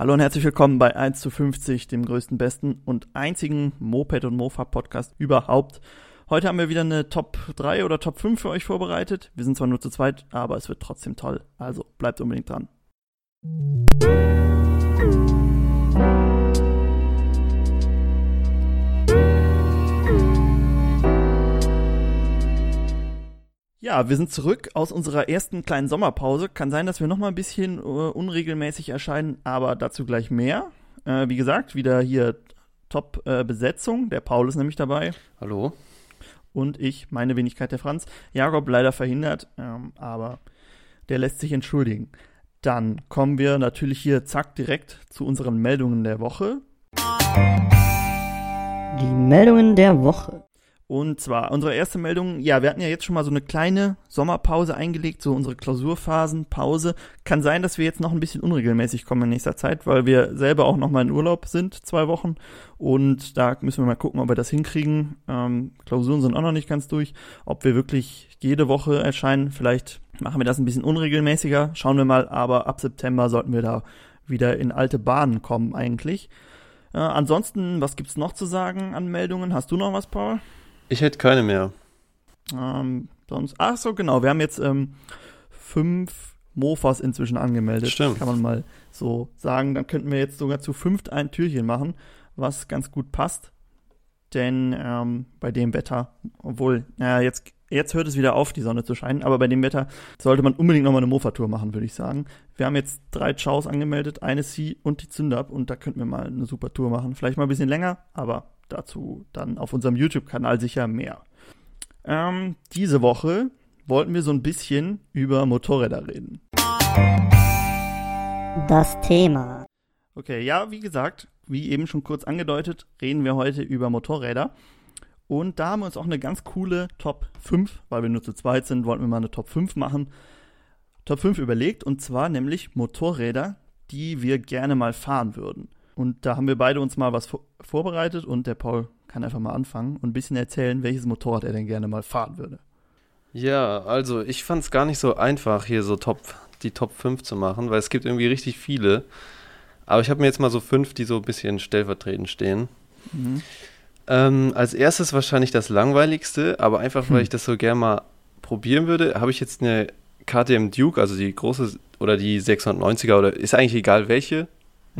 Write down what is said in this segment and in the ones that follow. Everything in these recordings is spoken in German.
Hallo und herzlich willkommen bei 1 zu 50, dem größten, besten und einzigen Moped- und Mofa-Podcast überhaupt. Heute haben wir wieder eine Top 3 oder Top 5 für euch vorbereitet. Wir sind zwar nur zu zweit, aber es wird trotzdem toll. Also bleibt unbedingt dran. Ja, wir sind zurück aus unserer ersten kleinen Sommerpause. Kann sein, dass wir noch mal ein bisschen äh, unregelmäßig erscheinen, aber dazu gleich mehr. Äh, wie gesagt, wieder hier Top-Besetzung. Äh, der Paul ist nämlich dabei. Hallo. Und ich, meine Wenigkeit der Franz. Jakob leider verhindert, ähm, aber der lässt sich entschuldigen. Dann kommen wir natürlich hier zack direkt zu unseren Meldungen der Woche. Die Meldungen der Woche. Und zwar unsere erste Meldung, ja, wir hatten ja jetzt schon mal so eine kleine Sommerpause eingelegt, so unsere Klausurphasenpause. Kann sein, dass wir jetzt noch ein bisschen unregelmäßig kommen in nächster Zeit, weil wir selber auch noch mal in Urlaub sind, zwei Wochen. Und da müssen wir mal gucken, ob wir das hinkriegen. Ähm, Klausuren sind auch noch nicht ganz durch. Ob wir wirklich jede Woche erscheinen, vielleicht machen wir das ein bisschen unregelmäßiger, schauen wir mal. Aber ab September sollten wir da wieder in alte Bahnen kommen eigentlich. Äh, ansonsten, was gibt's noch zu sagen an Meldungen? Hast du noch was, Paul? Ich hätte keine mehr. Ähm, sonst, ach so, genau. Wir haben jetzt ähm, fünf Mofas inzwischen angemeldet. Stimmt. Kann man mal so sagen. Dann könnten wir jetzt sogar zu fünft ein Türchen machen, was ganz gut passt. Denn ähm, bei dem Wetter, obwohl, naja, jetzt, jetzt hört es wieder auf, die Sonne zu scheinen, aber bei dem Wetter sollte man unbedingt nochmal eine Mofa-Tour machen, würde ich sagen. Wir haben jetzt drei Chows angemeldet, eine C und die Zündab und da könnten wir mal eine super Tour machen. Vielleicht mal ein bisschen länger, aber Dazu dann auf unserem YouTube-Kanal sicher mehr. Ähm, diese Woche wollten wir so ein bisschen über Motorräder reden. Das Thema. Okay, ja, wie gesagt, wie eben schon kurz angedeutet, reden wir heute über Motorräder. Und da haben wir uns auch eine ganz coole Top 5, weil wir nur zu zweit sind, wollten wir mal eine Top 5 machen. Top 5 überlegt und zwar nämlich Motorräder, die wir gerne mal fahren würden. Und da haben wir beide uns mal was vorbereitet und der Paul kann einfach mal anfangen und ein bisschen erzählen, welches Motorrad er denn gerne mal fahren würde. Ja, also ich fand es gar nicht so einfach, hier so Top, die Top 5 zu machen, weil es gibt irgendwie richtig viele. Aber ich habe mir jetzt mal so fünf, die so ein bisschen stellvertretend stehen. Mhm. Ähm, als erstes wahrscheinlich das langweiligste, aber einfach weil hm. ich das so gerne mal probieren würde, habe ich jetzt eine KTM Duke, also die große oder die 690er oder ist eigentlich egal welche,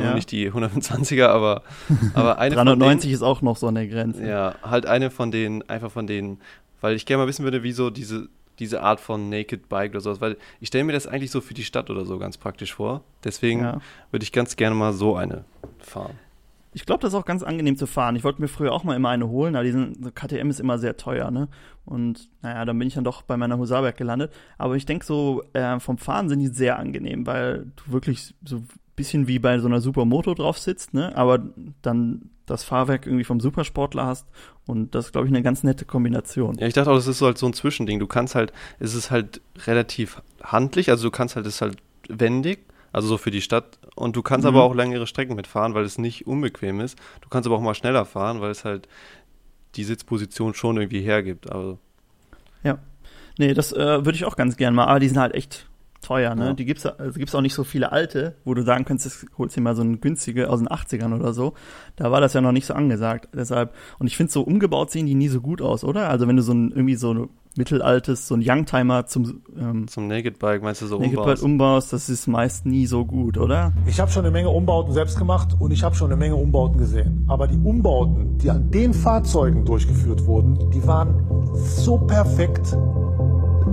ja. nicht die 120er, aber, aber eine 390 denen, ist auch noch so an der Grenze. Ja, halt eine von denen, einfach von denen, weil ich gerne mal wissen würde, wieso diese, diese Art von Naked Bike oder sowas, weil ich stelle mir das eigentlich so für die Stadt oder so ganz praktisch vor. Deswegen ja. würde ich ganz gerne mal so eine fahren. Ich glaube, das ist auch ganz angenehm zu fahren. Ich wollte mir früher auch mal immer eine holen, aber diesen so KTM ist immer sehr teuer, ne? Und naja, dann bin ich dann doch bei meiner Husaberg gelandet. Aber ich denke so, äh, vom Fahren sind die sehr angenehm, weil du wirklich so bisschen wie bei so einer Supermoto drauf sitzt, ne? aber dann das Fahrwerk irgendwie vom Supersportler hast und das ist, glaube ich, eine ganz nette Kombination. Ja, ich dachte auch, das ist so halt so ein Zwischending. Du kannst halt, es ist halt relativ handlich, also du kannst halt, es ist halt wendig, also so für die Stadt und du kannst mhm. aber auch längere Strecken mitfahren, weil es nicht unbequem ist. Du kannst aber auch mal schneller fahren, weil es halt die Sitzposition schon irgendwie hergibt. Also. Ja. Nee, das äh, würde ich auch ganz gern mal, aber die sind halt echt teuer, ne? Ja. Die gibt's, also gibt's auch nicht so viele alte, wo du sagen könntest, holst dir mal so eine günstige aus den 80ern oder so. Da war das ja noch nicht so angesagt. Deshalb, und ich finde, so umgebaut sehen die nie so gut aus, oder? Also wenn du so ein, irgendwie so ein mittelaltes, so ein Youngtimer zum, ähm, zum Naked Bike, meinst du so Naked umbaust? Bike umbaust, das ist meist nie so gut, oder? Ich habe schon eine Menge Umbauten selbst gemacht und ich habe schon eine Menge Umbauten gesehen. Aber die Umbauten, die an den Fahrzeugen durchgeführt wurden, die waren so perfekt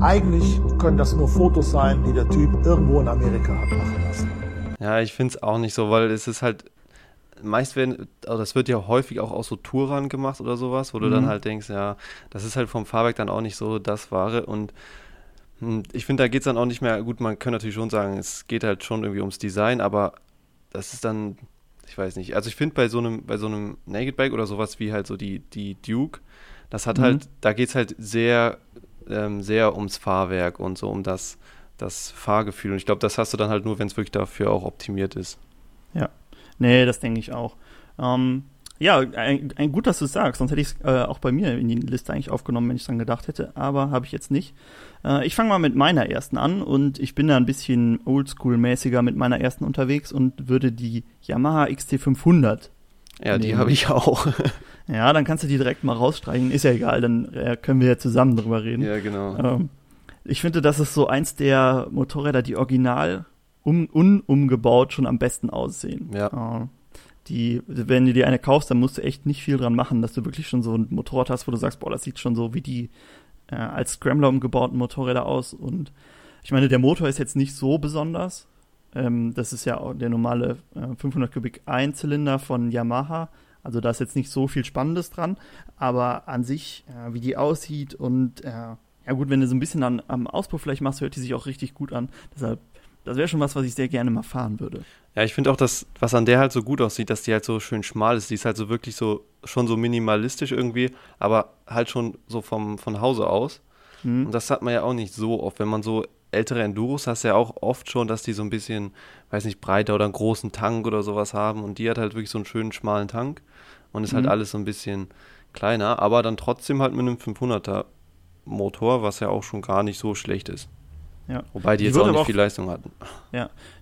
eigentlich können das nur Fotos sein, die der Typ irgendwo in Amerika hat machen lassen. Ja, ich finde es auch nicht so, weil es ist halt, meist werden, also das wird ja häufig auch aus so Touran gemacht oder sowas, wo du dann mhm. halt denkst, ja, das ist halt vom Fahrwerk dann auch nicht so das Wahre und hm, ich finde, da geht es dann auch nicht mehr, gut, man kann natürlich schon sagen, es geht halt schon irgendwie ums Design, aber das ist dann, ich weiß nicht, also ich finde bei so einem, bei so einem Naked Bike oder sowas wie halt so die, die Duke, das hat mhm. halt, da geht es halt sehr ähm, sehr ums Fahrwerk und so um das, das Fahrgefühl. Und ich glaube, das hast du dann halt nur, wenn es wirklich dafür auch optimiert ist. Ja, nee, das denke ich auch. Ähm, Ja, ein, ein gut, dass du es sagst, sonst hätte ich es äh, auch bei mir in die Liste eigentlich aufgenommen, wenn ich dran gedacht hätte, aber habe ich jetzt nicht. Äh, ich fange mal mit meiner ersten an und ich bin da ein bisschen oldschool-mäßiger mit meiner ersten unterwegs und würde die Yamaha XT500 Ja, die nehmen. habe ich auch. Ja, dann kannst du die direkt mal rausstreichen, ist ja egal, dann äh, können wir ja zusammen drüber reden. ja, genau. Ähm, ich finde, das ist so eins der Motorräder, die original um, unumgebaut schon am besten aussehen. Ja. Äh, die, wenn du dir eine kaufst, dann musst du echt nicht viel dran machen, dass du wirklich schon so ein Motorrad hast, wo du sagst, boah, das sieht schon so wie die äh, als Scrambler umgebauten Motorräder aus. Und ich meine, der Motor ist jetzt nicht so besonders. Ähm, das ist ja auch der normale äh, 500 Kubik Einzylinder von Yamaha. Also da ist jetzt nicht so viel Spannendes dran. Aber an sich, äh, wie die aussieht und äh, ja gut, wenn du so ein bisschen an, am Auspuff vielleicht machst, hört die sich auch richtig gut an. Deshalb, das wäre schon was, was ich sehr gerne mal fahren würde. Ja, ich finde auch, dass, was an der halt so gut aussieht, dass die halt so schön schmal ist. Die ist halt so wirklich so, schon so minimalistisch irgendwie, aber halt schon so vom, von Hause aus. Hm? Und das hat man ja auch nicht so oft. Wenn man so ältere Enduros hast, ja auch oft schon, dass die so ein bisschen, weiß nicht, breiter oder einen großen Tank oder sowas haben. Und die hat halt wirklich so einen schönen schmalen Tank und ist halt Mhm. alles so ein bisschen kleiner, aber dann trotzdem halt mit einem 500er Motor, was ja auch schon gar nicht so schlecht ist. Ja. Wobei die Die jetzt auch nicht auch- viel Leistung hatten.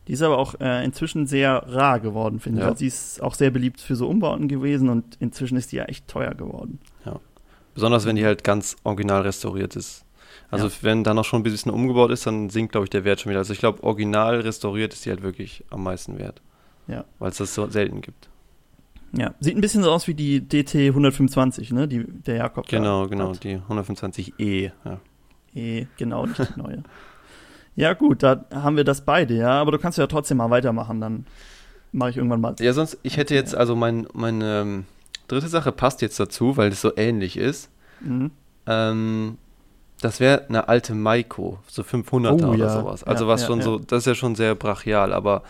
Die ist aber auch äh, inzwischen sehr rar geworden, finde ich. Ja. Also sie ist auch sehr beliebt für so Umbauten gewesen und inzwischen ist die ja echt teuer geworden. Besonders wenn die halt ganz original restauriert ist. Also Ja. wenn da noch schon ein bisschen umgebaut ist, dann sinkt, glaube ich, der Wert schon wieder. Also ich glaube, original restauriert ist die halt wirklich am meisten wert. Ja. Weil es das so selten gibt. Ja, sieht ein bisschen so aus wie die DT 125, ne? Die, der Jakob. Genau, genau, hat. die 125e. Ja. Eh, genau, nicht die neue. Ja, gut, da haben wir das beide, ja. Aber du kannst ja trotzdem mal weitermachen, dann mache ich irgendwann mal. ja, sonst, ich hätte jetzt, also mein, meine ähm, dritte Sache passt jetzt dazu, weil es so ähnlich ist. Mhm. Ähm, das wäre eine alte Maiko, so 500er Oh, oder ja. sowas. Also Ja, was ja, schon so, das ist ja schon sehr brachial, aber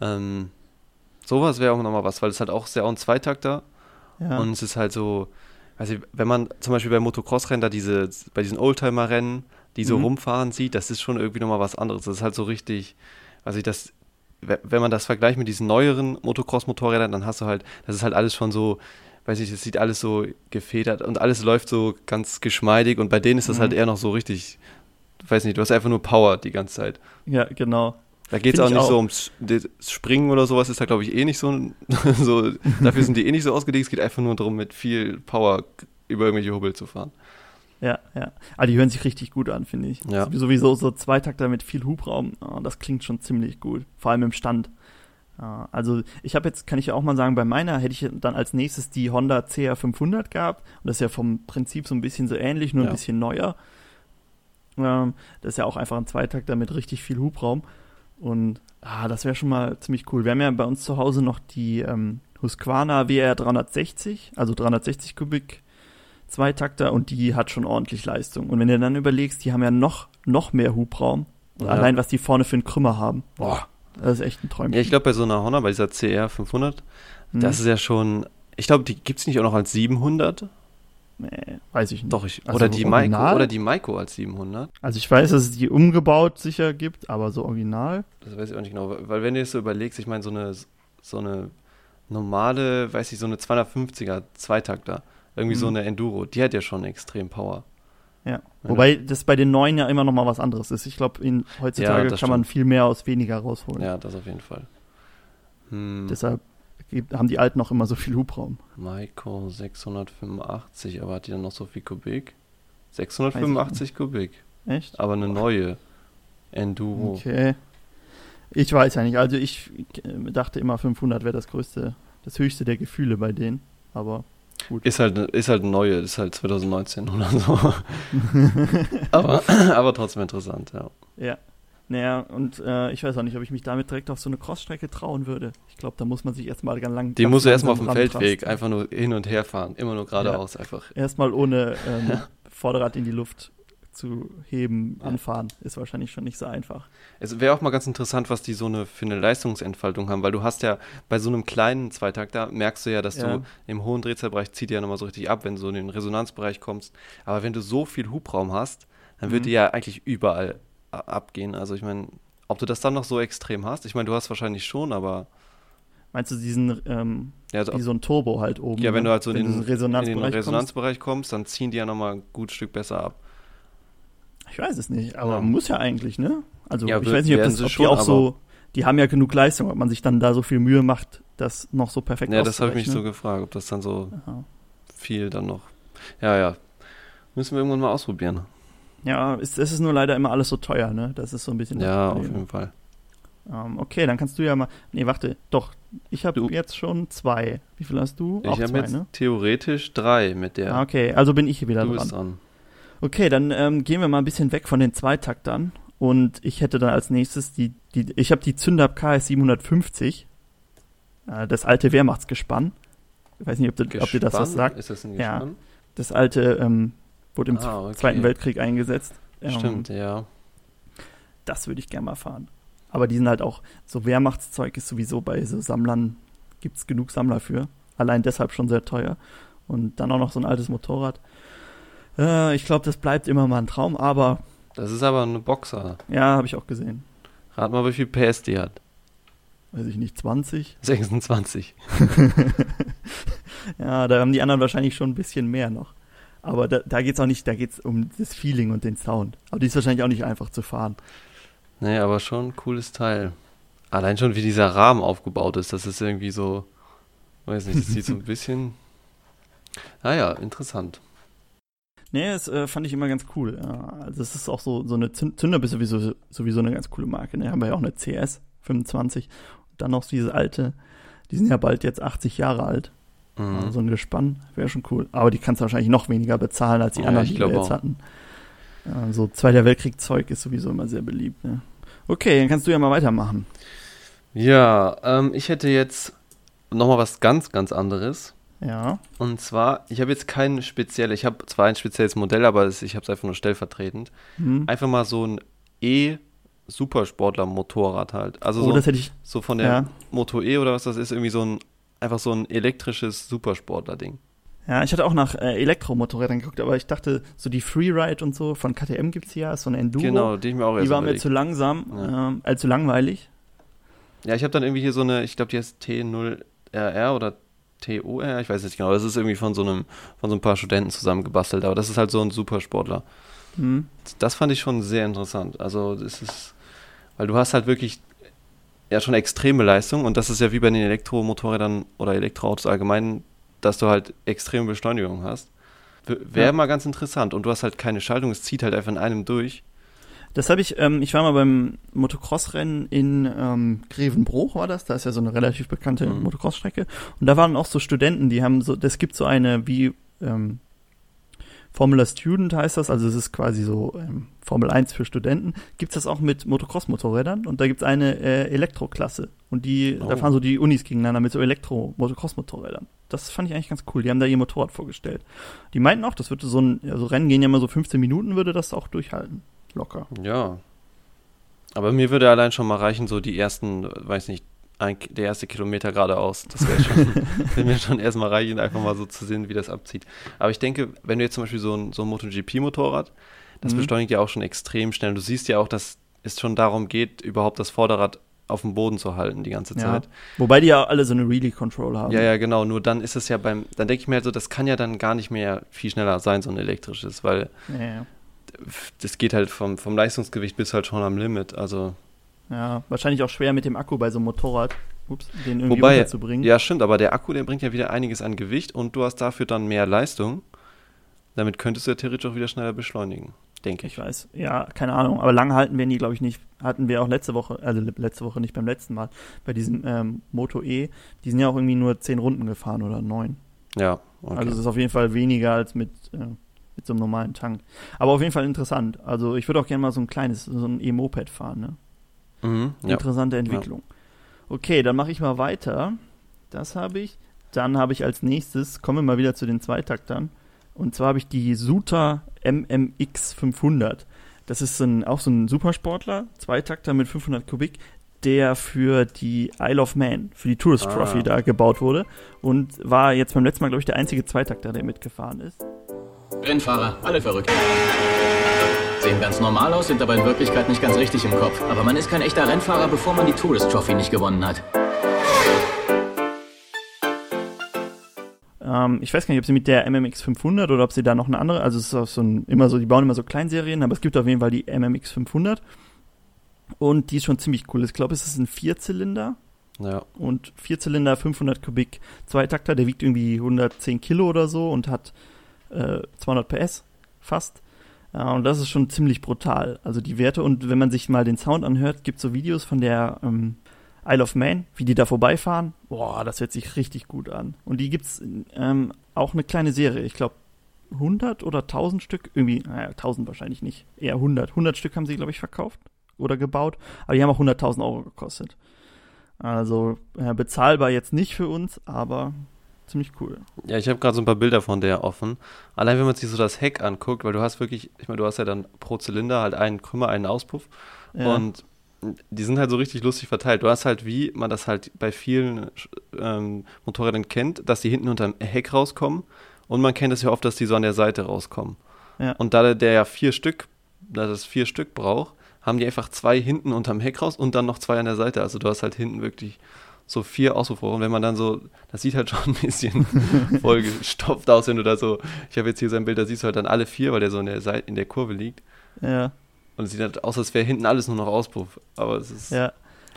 ähm, sowas wäre auch nochmal was, weil es halt auch sehr auch ein Zweitakter und es ist halt so, ich, wenn man zum Beispiel bei Motocross-Rennen da diese, bei diesen Oldtimer-Rennen, die so Mhm. rumfahren sieht, das ist schon irgendwie nochmal was anderes. Das ist halt so richtig, ich, das, we- wenn man das vergleicht mit diesen neueren Motocross-Motorrädern, dann hast du halt, das ist halt alles schon so, weiß ich, das sieht alles so gefedert und alles läuft so ganz geschmeidig und bei denen ist das Mhm. halt eher noch so richtig, weiß nicht, du hast einfach nur Power die ganze Zeit. ja, genau. Da geht es auch ich nicht auch. so ums Springen oder sowas, ist da glaube ich eh nicht so, so, dafür sind die eh nicht so ausgelegt, es geht einfach nur darum, mit viel Power über irgendwelche Hubbel zu fahren. Ja, ja. Aber die hören sich richtig gut an, finde ich. Ja. Sowieso so Zweitakter mit viel Hubraum, oh, das klingt schon ziemlich gut. Vor allem im Stand. Also ich habe jetzt, kann ich ja auch mal sagen, bei meiner hätte ich dann als nächstes die Honda CR500 gehabt. Und das ist ja vom Prinzip so ein bisschen so ähnlich, nur Ja. ein bisschen neuer. Ähm, das ist ja auch einfach ein Zweitakter mit richtig viel Hubraum. Und ah, das wäre schon mal ziemlich cool. Wir haben ja bei uns zu Hause noch die ähm, Husqvarna WR 360, also 360 Kubik Zweitakter und die hat schon ordentlich Leistung. Und wenn du dann überlegst, die haben ja noch, noch mehr Hubraum. Ja. allein, was die vorne für einen Krümmer haben. Boah, das ist echt ein Träumchen. Ja, ich glaube bei so einer Honda, bei dieser CR 500, Hm? das ist ja schon, ich glaube, die gibt es nicht auch noch als 700? Nee, weiß ich nicht. Doch, ich, Also oder die Maiko, oder die Maiko als 700. Also ich weiß, dass es die umgebaut sicher gibt, aber so original. Das weiß ich auch nicht genau, weil wenn du es so überlegst, ich meine, so eine, so eine normale, weiß ich, so eine 250er Zweitakter, irgendwie so Mhm. eine Enduro, die hat ja schon extrem Power. Ja. Wobei das bei den neuen ja immer noch mal was anderes ist. Ich glaube, heutzutage Ja, kann man viel mehr aus weniger rausholen. Ja, das auf jeden Fall. Hm, Deshalb haben die alten noch immer so viel Hubraum. Maiko 685, aber hat die dann noch so viel Kubik? 685 Kubik, Echt? aber eine neue Enduro. Okay. Ich weiß ja nicht. Also ich äh, dachte immer 500 wäre das größte, das höchste der Gefühle bei denen. Aber gut. Ist halt, ist halt eine neue, ist halt 2019 oder so. aber, aber trotzdem interessant, ja. Ja. Naja, und äh, ich weiß auch nicht, ob ich mich damit direkt auf so eine Crossstrecke trauen würde. Ich glaube, da muss man sich erstmal ganz lang. Die muss er erstmal auf dem Feldweg einfach nur hin und her fahren. Immer nur geradeaus einfach. Erstmal ohne ähm, Vorderrad in die Luft zu heben, anfahren. Ist wahrscheinlich schon nicht so einfach. Es wäre auch mal ganz interessant, was die so eine für eine Leistungsentfaltung haben, weil du hast ja bei so einem kleinen Zweitakter merkst du ja, dass Ja. du im hohen Drehzahlbereich zieht ja nochmal so richtig ab, wenn du so in den Resonanzbereich kommst. Aber wenn du so viel Hubraum hast, dann wird Mhm. die ja eigentlich überall abgehen. Also ich meine, ob du das dann noch so extrem hast, ich meine, du hast wahrscheinlich schon, aber Meinst du diesen, ähm, Ja, also, wie so ein Turbo halt oben? ja wenn ne? du halt so in, den, in den Resonanzbereich Resonanzbereich kommst, dann ziehen die ja nochmal ein gut Stück besser ab. Ich weiß es nicht, aber Ja. muss ja eigentlich, ne? Also Ja, ich weiß nicht, ob, das, ob die schon, auch aber- so, die haben ja genug Leistung, ob man sich dann da so viel Mühe macht, das noch so perfekt Ja, das habe ich mich so gefragt, ob das dann so Ja. viel dann noch. Ja, ja. Müssen wir irgendwann mal ausprobieren. Ja, es, es ist nur leider immer alles so teuer, ne? Das ist so ein bisschen Ja, auf jeden Fall. Ähm, okay, dann kannst du ja mal. Nee, warte, doch. Ich habe Du- jetzt schon zwei. Wie viel hast du? Auch Ich habe jetzt ne? theoretisch drei mit der. Ah, okay, also bin ich hier wieder du dran. bist dran. Okay, dann ähm, gehen wir mal ein bisschen weg von den Zweitaktern. Und ich hätte dann als nächstes die, die ich habe die Zündab KS 750, äh, das alte Wehrmachtsgespann. Ich weiß nicht, ob, du, ob dir das was sagt. Ist das ein Ja. Gespann? Das alte ähm, wurde im Ah, okay. Zweiten Weltkrieg eingesetzt. Ähm, Stimmt, ja. Das würde ich gerne mal fahren. Aber die sind halt auch, so Wehrmachtszeug ist sowieso bei so Sammlern, gibt es genug Sammler für. Allein deshalb schon sehr teuer. Und dann auch noch so ein altes Motorrad. Äh, ich glaube, das bleibt immer mal ein Traum, aber Das ist aber eine Boxer. ja, habe ich auch gesehen. Rat mal, wie viel PS die hat. Weiß ich nicht, 20? 26. Ja, da haben die anderen wahrscheinlich schon ein bisschen mehr noch. Aber da, da geht es auch nicht, da geht es um das Feeling und den Sound. Aber die ist wahrscheinlich auch nicht einfach zu fahren. Nee, aber schon ein cooles Teil. Allein schon, wie dieser Rahmen aufgebaut ist, das ist irgendwie so, weiß nicht, das sieht so ein bisschen. Naja, interessant. Nee, das äh, fand ich immer ganz cool. Ja, also es ist auch so, so eine Zünd Zünder ist sowieso, sowieso eine ganz coole Marke. Ne? Haben wir ja auch eine CS 25 und dann noch diese alte, die sind ja bald jetzt 80 Jahre alt. Mhm. Also so ein Gespann wäre schon cool. Aber die kannst du wahrscheinlich noch weniger bezahlen als die Ja, anderen, ich die wir jetzt auch. hatten. Ja, so Zweiter Weltkrieg-Zeug ist sowieso immer sehr beliebt. Ne? Okay, dann kannst du ja mal weitermachen. Ja, ähm, ich hätte jetzt nochmal was ganz, ganz anderes. Ja. Und zwar, ich habe jetzt kein spezielles, ich habe zwar ein spezielles Modell, aber es- ich habe es einfach nur stellvertretend. Hm. Einfach mal so ein E-Supersportler-Motorrad halt. Also oh, so, das hätte ich. so von der Ja. Moto E oder was das ist, irgendwie so ein, einfach so ein elektrisches Supersportler-Ding. Ja, ich hatte auch nach äh, Elektromotorrädern geguckt, aber ich dachte, so die Freeride und so von KTM gibt's hier, ist so ein Enduro. Genau, die ich mir auch erst Die war mir zu langsam, Ja. ähm, äh, zu langweilig. Ja, ich habe dann irgendwie hier so eine, ich glaube, die heißt T0RR oder TOR, ich weiß nicht genau. Das ist irgendwie von so einem, von so ein paar Studenten zusammengebastelt, aber das ist halt so ein Supersportler. Hm. Das fand ich schon sehr interessant. Also, das ist, weil du hast halt wirklich ja schon extreme Leistung und das ist ja wie bei den Elektromotorrädern oder Elektroautos allgemein, dass du halt extreme Beschleunigung hast. Wäre Ja. mal ganz interessant und du hast halt keine Schaltung, es zieht halt einfach in einem durch. Das habe ich, ähm, ich war mal beim Motocross-Rennen in ähm, Grevenbruch, war das? Da ist ja so eine relativ bekannte Mhm. Motocross-Strecke. Und da waren auch so Studenten, die haben so, das gibt so eine wie ähm, Formula Student heißt das, also es ist quasi so ähm, Formel 1 für Studenten. Gibt's das auch mit Motocross-Motorrädern und da gibt's eine äh, Elektroklasse. Und die, da Oh. fahren so die Unis gegeneinander mit so Elektro-Motocross-Motorrädern. Das fand ich eigentlich ganz cool. Die haben da ihr Motorrad vorgestellt. Die meinten auch, das würde so ein, also Rennen gehen ja immer so 15 Minuten, würde das auch durchhalten. Locker. Ja. Aber mir würde allein schon mal reichen, so die ersten, weiß nicht, ein, der erste Kilometer geradeaus. Das wäre schon, würde mir schon erstmal reichen, einfach mal so zu sehen, wie das abzieht. Aber ich denke, wenn du jetzt zum Beispiel so ein, so ein MotoGP-Motorrad, das Mhm. beschleunigt ja auch schon extrem schnell. Du siehst ja auch, dass es schon darum geht, überhaupt das Vorderrad auf dem Boden zu halten die ganze Ja. Zeit. Wobei die ja alle so eine Relay Control haben. Ja, ja, genau. Nur dann ist es ja beim, dann denke ich mir halt so, das kann ja dann gar nicht mehr viel schneller sein, so ein elektrisches, weil Ja, ja. Das geht halt vom, vom Leistungsgewicht bis halt schon am Limit. Also ja, wahrscheinlich auch schwer mit dem Akku bei so einem Motorrad, ups, den irgendwie Wobei, unterzubringen. ja, stimmt, aber der Akku, der bringt ja wieder einiges an Gewicht und du hast dafür dann mehr Leistung. Damit könntest du ja theoretisch auch wieder schneller beschleunigen, denke ich. Ich weiß, ja, keine Ahnung, aber lang halten werden die, glaube ich, nicht. Hatten wir auch letzte Woche, also le- letzte Woche nicht beim letzten Mal, bei diesem ähm, Moto E, die sind ja auch irgendwie nur zehn Runden gefahren oder neun. Ja, okay. Also es ist auf jeden Fall weniger als mit, äh, mit so einem normalen Tank. Aber auf jeden Fall interessant. Also ich würde auch gerne mal so ein kleines, so ein E-Moped fahren, ne? mhm, ja. Interessante Entwicklung. Okay, dann mache ich mal weiter. Das habe ich. Dann habe ich als nächstes, kommen wir mal wieder zu den Zweitaktern. Und zwar habe ich die Suter MMX 500. Das ist ein, auch so ein Supersportler, Zweitakter mit 500 Kubik, der für die Isle of Man, für die Tourist Ah. Trophy da gebaut wurde. Und war jetzt beim letzten Mal, glaube ich, der einzige Zweitakter, der mitgefahren ist. Rennfahrer, alle verrückt. Sehen ganz normal aus, sind aber in Wirklichkeit nicht ganz richtig im Kopf. Aber man ist kein echter Rennfahrer, bevor man die Tourist Trophy nicht gewonnen hat. Ähm, ich weiß gar nicht, ob sie mit der MMX 500 oder ob sie da noch eine andere, also es ist auch so ein, immer so, die bauen immer so Kleinserien, aber es gibt auf jeden Fall die MMX 500 und die ist schon ziemlich cool. Ich glaube, es ist ein Vierzylinder Ja. und Vierzylinder 500 Kubik Zweitakter, der wiegt irgendwie 110 Kilo oder so und hat äh, 200 PS fast. Ja, und das ist schon ziemlich brutal. Also die Werte und wenn man sich mal den Sound anhört, gibt es so Videos von der ähm, Isle of Man, wie die da vorbeifahren. Boah, das hört sich richtig gut an. Und die gibt's ähm, auch eine kleine Serie. Ich glaube 100 oder 1000 Stück, irgendwie, naja, 1000 wahrscheinlich nicht, eher 100. 100 Stück haben sie, glaube ich, verkauft oder gebaut, aber die haben auch 100.000 Euro gekostet. Also äh, bezahlbar jetzt nicht für uns, aber ziemlich cool. Ja, ich habe gerade so ein paar Bilder von der offen. Allein wenn man sich so das Heck anguckt, weil du hast wirklich, ich meine, du hast ja dann pro Zylinder halt einen Krümmer, einen Auspuff Ja. und die sind halt so richtig lustig verteilt. Du hast halt, wie man das halt bei vielen ähm, Motorrädern kennt, dass die hinten unterm Heck rauskommen und man kennt es ja oft, dass die so an der Seite rauskommen. Ja. Und da der- ja vier Stück, da das vier Stück braucht, haben die einfach zwei hinten unterm Heck raus und dann noch zwei an der Seite. Also du hast halt hinten wirklich so vier. Und wenn man dann so, das sieht halt schon ein bisschen vollgestopft aus, wenn du da so, ich habe jetzt hier sein Bild, da siehst du halt dann alle vier, weil der so in der Seite, in der Kurve liegt. Ja, Und es sieht halt aus, als wäre hinten alles nur noch Auspuff. Aber es ist, ja.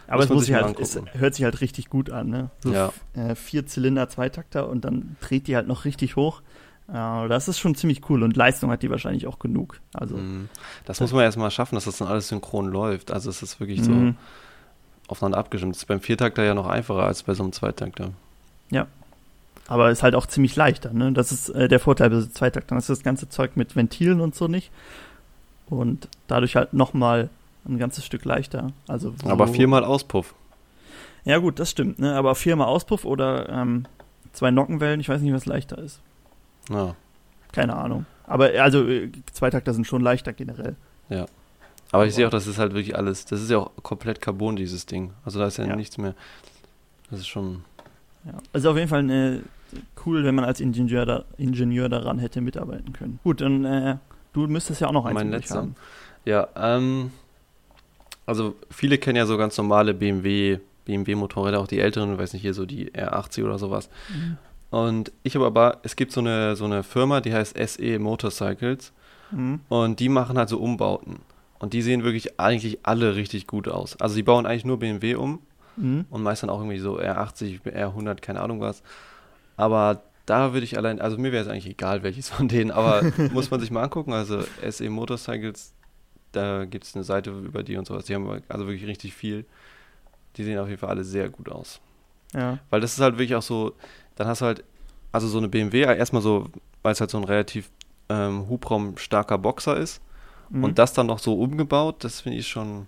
Aber Muss es muss sich halt, es hört sich halt richtig gut an, ne? So Ja. äh, vier Zylinder, Zweitakter und dann dreht die halt noch richtig hoch. Äh, das ist schon ziemlich cool und Leistung hat die wahrscheinlich auch genug. Also, Mhm. das muss man erstmal schaffen, dass das dann alles synchron läuft. Also es ist wirklich so mhm. Aufeinander abgestimmt. Das ist beim Viertakter ja noch einfacher als bei so einem Zweitakter. aber ist halt auch ziemlich leichter, ne? Das ist äh, der Vorteil bei so Zweitaktern. Das ist das ganze Zeug mit Ventilen und so nicht. Und dadurch halt nochmal ein ganzes Stück leichter. Also so, Aber viermal Auspuff. Ja gut, das stimmt, ne? Aber viermal Auspuff oder ähm, zwei Nockenwellen, ich weiß nicht, was leichter ist. Ja. Keine Ahnung. Aber also äh, Zweitakter sind schon leichter generell. Aber ich sehe auch, das ist halt wirklich alles, das ist ja auch komplett Carbon, dieses Ding. Also da ist ja, Ja. nichts mehr. Das ist schon, Ja. Also auf jeden Fall äh, cool, wenn man als Ingenieur, da, Ingenieur daran hätte mitarbeiten können. Gut, dann äh, du müsstest ja auch noch eins Mein letzter. haben. Ja, ähm, also viele kennen ja so ganz normale BMW, BMW-Motorräder, auch die älteren, weiß nicht, hier so die R80 oder sowas. Und ich habe aber, es gibt so eine, so eine Firma, die heißt SE Motorcycles Mhm. und die machen halt so Umbauten. Und die sehen wirklich eigentlich alle richtig gut aus. Also die bauen eigentlich nur BMW um Mhm. und meist dann auch irgendwie so R80, R100, keine Ahnung was. Aber da würde ich allein, also mir wäre es eigentlich egal, welches von denen, aber muss man sich mal angucken. Also SE Motorcycles, da gibt es eine Seite über die und sowas. Die haben also wirklich richtig viel. Die sehen auf jeden Fall alle sehr gut aus. Ja. Weil das ist halt wirklich auch so, dann hast du halt, also so eine BMW, erstmal so, weil es halt so ein relativ ähm, hubraumstarker Boxer ist. Mhm. Und das dann noch so umgebaut, das finde ich schon.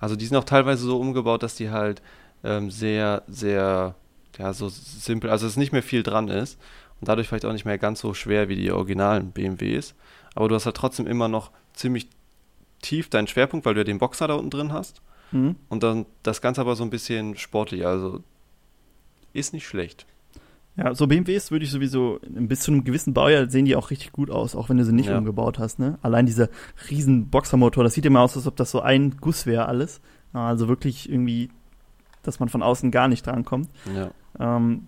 Also die sind auch teilweise so umgebaut, dass die halt ähm, sehr, sehr, ja, so simpel, also es nicht mehr viel dran ist und dadurch vielleicht auch nicht mehr ganz so schwer wie die originalen BMWs. Aber du hast halt trotzdem immer noch ziemlich tief deinen Schwerpunkt, weil du ja den Boxer da unten drin hast. Mhm. Und dann das Ganze aber so ein bisschen sportlich, also ist nicht schlecht. Ja, so BMWs würde ich sowieso, bis zu einem gewissen Baujahr sehen die auch richtig gut aus, auch wenn du sie nicht Ja. umgebaut hast, ne? Allein dieser riesen Boxermotor, das sieht immer aus, als ob das so ein Guss wäre alles. Also wirklich irgendwie, dass man von außen gar nicht drankommt. Ja. Ähm,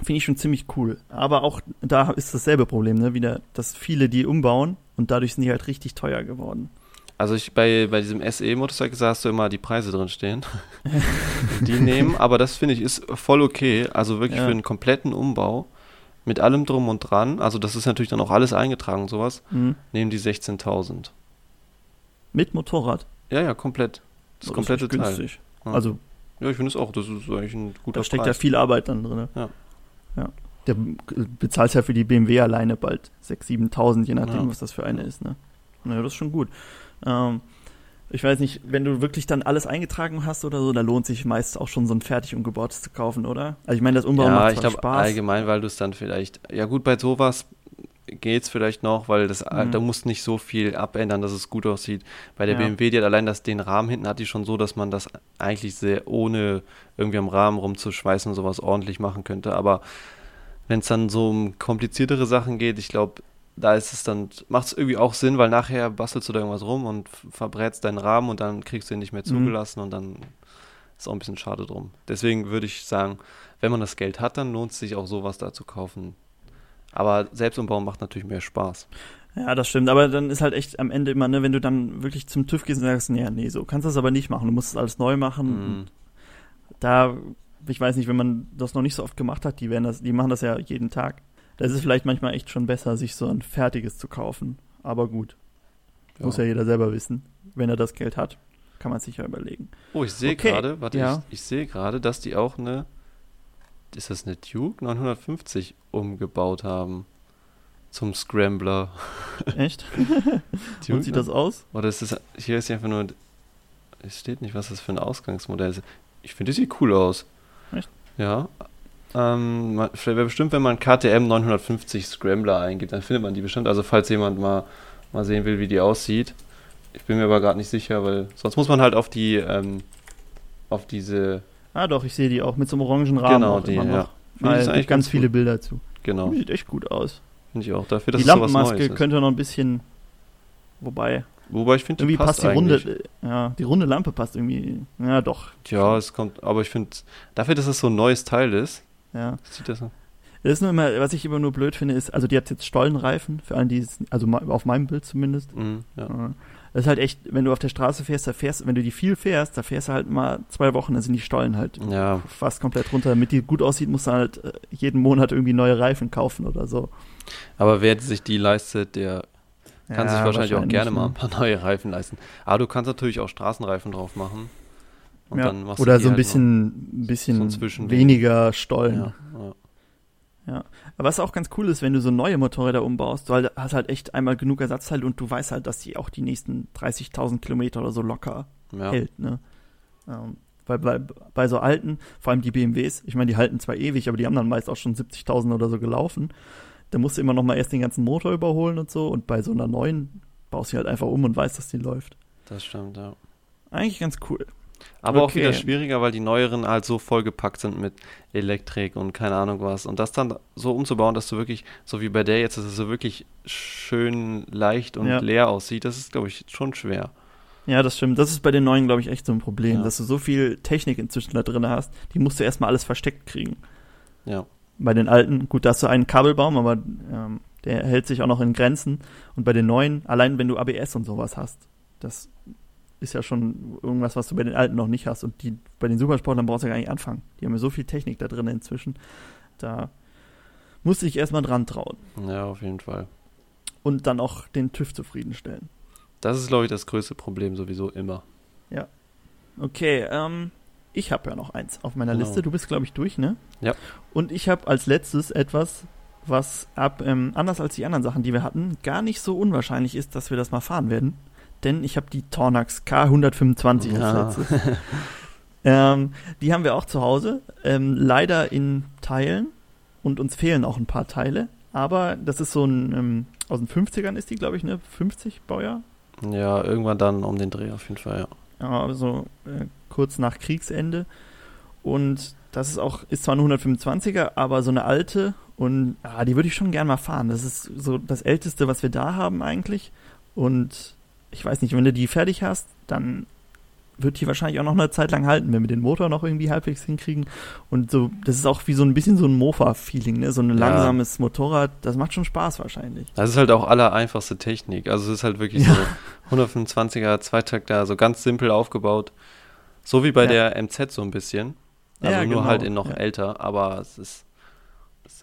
Finde ich schon ziemlich cool. Aber auch da ist dasselbe Problem, ne? Wieder, dass viele die umbauen und dadurch sind die halt richtig teuer geworden. Also ich, bei, bei diesem SE-Motorcycle hast du immer die Preise drin stehen. die nehmen, aber das finde ich ist voll okay. Also wirklich Ja. für einen kompletten Umbau mit allem drum und dran. Also das ist natürlich dann auch alles eingetragen und sowas. Mhm. Nehmen die 16.000. Mit Motorrad. Ja, ja, komplett. Das Oh, komplette ist echt Teil. günstig. Ja. Also Ja, ich finde es auch. Das ist eigentlich ein guter da steckt Preis. ja viel Arbeit dann drin. Ja. ja. Der bezahlt ja für die BMW alleine bald 6.000, 7.000, je nachdem, Ja. was das für eine ist. Ne? Naja, das ist schon gut. Ähm, ich weiß nicht, wenn du wirklich dann alles eingetragen hast oder so, da lohnt sich meist auch schon so ein fertig umgebautes zu kaufen, oder? Also ich meine, das Umbau ja, macht ich zwar glaube Spaß. allgemein, weil du es dann vielleicht. Ja, gut, bei sowas geht's vielleicht noch, weil das, Mhm. da musst nicht so viel abändern, dass es gut aussieht. Bei der Ja. BMW, die hat allein das, den Rahmen hinten, hat die schon so, dass man das eigentlich sehr ohne irgendwie am Rahmen rumzuschweißen und sowas ordentlich machen könnte. Aber wenn es dann so um kompliziertere Sachen geht, ich glaube, da ist es dann, macht es irgendwie auch Sinn, weil nachher bastelst du da irgendwas rum und verbrätst deinen Rahmen und dann kriegst du ihn nicht mehr Mhm. zugelassen und dann ist auch ein bisschen schade drum. Deswegen würde ich sagen, wenn man das Geld hat, dann lohnt es sich auch sowas da zu kaufen. Aber Selbstumbau macht natürlich mehr Spaß. Ja, das stimmt. Aber dann ist halt echt am Ende immer, ne, wenn du dann wirklich zum TÜV gehst und sagst, ja, nee, so kannst du das aber nicht machen. Du musst es alles neu machen. Mhm. Da, ich weiß nicht, wenn man das noch nicht so oft gemacht hat, die werden das, die machen das ja jeden Tag. Da ist vielleicht manchmal echt schon besser, sich so ein fertiges zu kaufen. Aber gut. Muss ja jeder selber wissen. Wenn er das Geld hat, kann man sich ja überlegen. Oh, ich sehe Okay, gerade, warte, ja. ich, ich sehe gerade, dass die auch eine, ist das eine Duke 950 umgebaut haben zum Scrambler. Echt? Duke, Und sieht das aus? Oder ist das, hier ist einfach nur, es steht nicht, was das für ein Ausgangsmodell ist. Ich finde, es sieht cool aus. Echt? Ja. Ähm, wäre bestimmt, wenn man KTM 950 Scrambler eingibt, dann findet man die bestimmt. Also falls jemand mal, mal sehen will, wie die aussieht. Ich bin mir aber gerade nicht sicher, weil sonst muss man halt auf die, ähm, auf diese, Ah, doch, ich sehe die auch mit so einem orangen Rahmen. Genau, die, ja. es eigentlich ganz ganz viele. Bilder zu. genau, Sieht echt gut aus. finde ich auch. Dafür, dass die Lampenmaske ist. könnte noch ein bisschen, wobei, Wobei ich finde, die irgendwie passt, passt, die runde, eigentlich. äh, ja, die runde Lampe passt irgendwie, ja doch, Ja, es kommt, aber ich finde, dafür, dass es so ein neues Teil ist, ja. sieht das so. Das ist nur immer, was ich immer nur blöd finde, ist, also die hat jetzt Stollenreifen, für allen, die es, also auf meinem Bild zumindest. Mhm, ja. Das ist halt echt, wenn du auf der Straße fährst, da fährst, wenn du die viel fährst, da fährst du halt mal zwei Wochen, dann sind die Stollen halt ja, fast komplett runter. Damit die gut aussieht, musst du halt äh, jeden Monat irgendwie neue Reifen kaufen oder so. aber wer sich die leistet, der kann Ja, sich wahrscheinlich, auch gerne mal ne? ein paar neue Reifen leisten. Aber du kannst natürlich auch Straßenreifen drauf machen. Und Ja. dann machst Oder so ein halt bisschen, so bisschen Zwischending. weniger. Stollen. Ja, ja. Aber was auch ganz cool ist, wenn du so neue Motorräder umbaust, weil du hast halt echt einmal genug Ersatzteile und du weißt halt, dass die auch die nächsten 30.000 Kilometer oder so locker Ja. hält, ne? Ähm, weil bei, bei so alten, vor allem die BMWs, ich meine, die halten zwar ewig, aber die haben dann meist auch schon 70.000 oder so gelaufen. Da musst du immer noch mal erst den ganzen Motor überholen und so und bei so einer neuen baust du halt einfach um und weißt, dass die läuft. Das stimmt, ja. Eigentlich ganz cool. Aber auch Okay. wieder schwieriger, weil die neueren halt so vollgepackt sind mit Elektrik und keine Ahnung was. Und das dann so umzubauen, dass du wirklich, so wie bei der jetzt, dass es so wirklich schön leicht und Ja. leer aussieht, das ist, glaube ich, schon schwer. Ja, das stimmt. Das ist bei den neuen, glaube ich, echt so ein Problem, Ja. dass du so viel Technik inzwischen da drin hast, die musst du erstmal alles versteckt kriegen. Ja. Bei den alten, gut, da hast du einen Kabelbaum, aber ähm, der hält sich auch noch in Grenzen. Und bei den neuen, allein wenn du ABS und sowas hast, das ist ja schon irgendwas, was du bei den alten noch nicht hast. Und die bei den Supersportlern brauchst du ja gar nicht anfangen. Die haben ja so viel Technik da drin inzwischen. Da musste ich erstmal dran trauen. Ja, auf jeden Fall. Und dann auch den TÜV zufriedenstellen. Das ist, glaube ich, das größte Problem sowieso immer. Okay, ähm, ich habe ja noch eins auf meiner Genau. Liste. Du bist, glaube ich, durch, ne? Ja. Und ich habe als letztes etwas, was ab, ähm, anders als die anderen Sachen, die wir hatten, gar nicht so unwahrscheinlich ist, dass wir das mal fahren werden. Denn ich habe die Tornax K125 Ja. als letztes. ähm, die haben wir auch zu Hause. Ähm, leider in Teilen. Und uns fehlen auch ein paar Teile. Aber das ist so ein, ähm, aus den 50ern ist die, glaube ich, ne? 50 Baujahr? Ja, irgendwann dann um den Dreh auf jeden Fall, ja. Ja, also äh, kurz nach Kriegsende. Und das ist auch, ist zwar eine 125er, aber so eine alte und ah, die würde ich schon gern mal fahren. Das ist so das älteste, was wir da haben eigentlich. Und ich weiß nicht, wenn du die fertig hast, dann wird die wahrscheinlich auch noch eine Zeit lang halten, wenn wir den Motor noch irgendwie halbwegs hinkriegen. Und so, das ist auch wie so ein bisschen so ein Mofa-Feeling, ne? So ein Ja. langsames Motorrad, das macht schon Spaß wahrscheinlich. Das ist halt auch aller einfachste Technik. Also es ist halt wirklich Ja. so 125er Zweitakter, so ganz simpel aufgebaut. So wie bei Ja. der MZ so ein bisschen. Also Ja, nur genau, halt in noch älter, aber es ist.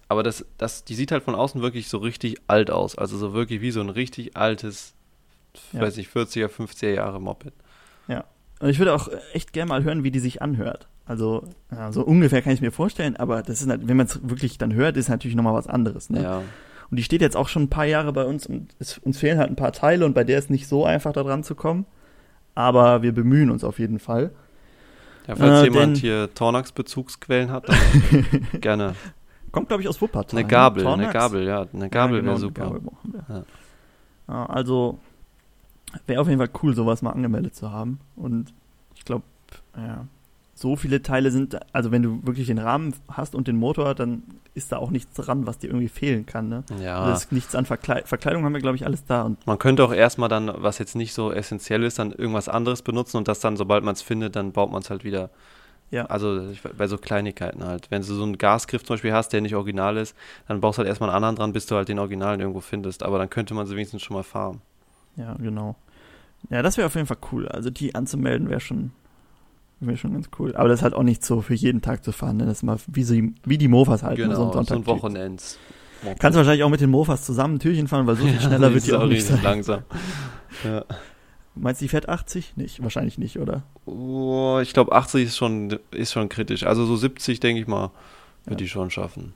Aber das, das, die sieht halt von außen wirklich so richtig alt aus. Also so wirklich wie so ein richtig altes, Ja. weiß nicht, 40er, 50er Jahre Moped. Und ich würde auch echt gerne mal hören, wie die sich anhört. Also, ja, so ungefähr kann ich mir vorstellen, aber das ist, halt- wenn man es wirklich dann hört, ist natürlich nochmal was anderes. Ne? Ja. Und die steht jetzt auch schon ein paar Jahre bei uns und es, uns fehlen halt ein paar Teile und bei der ist nicht so einfach da dran zu kommen. Aber wir bemühen uns auf jeden Fall. ja, falls Äh, jemand hier Tornax-Bezugsquellen hat, dann gerne. Kommt, glaube ich, aus Wuppertal. Eine Gabel, ne? eine Tornax? Gabel, ja. Eine Gabel Ja, genau, wäre eine super. Gabel. Ja. Ja, also wäre auf jeden Fall cool, sowas mal angemeldet zu haben. Und ich glaube, ja, so viele Teile sind, also wenn du wirklich den Rahmen hast und den Motor, dann ist da auch nichts dran, was dir irgendwie fehlen kann. Ne? Ja. Das ist nichts an Verkleid Verkleidung haben wir, glaube ich, alles da. Und Man könnte auch erstmal dann, was jetzt nicht so essentiell ist, dann irgendwas anderes benutzen und das dann, sobald man es findet, dann baut man es halt wieder Ja. Also bei so Kleinigkeiten halt. Wenn du so einen Gasgriff zum Beispiel hast, der nicht original ist, dann brauchst du halt erstmal einen anderen dran, bis du halt den Originalen irgendwo findest. Aber dann könnte man sie wenigstens schon mal fahren. Ja, genau. Ja, das wäre auf jeden Fall cool. Also die anzumelden wäre schon, wäre schon ganz cool. Aber das ist halt auch nicht so für jeden Tag zu fahren. Ne? Das ist mal wie, sie, wie die Mofas halt. Genau, so ein so ein Sonntag. Wochenends. Kannst du wahrscheinlich auch mit den Mofas zusammen ein Türchen fahren, weil so viel schneller wird die auch nicht sein. langsam. Ja. Meinst du, die fährt 80? Nicht, wahrscheinlich nicht, oder? Oh, ich glaube 80 ist schon, ist schon kritisch. Also so 70, denke ich mal, wird Ja. die schon schaffen.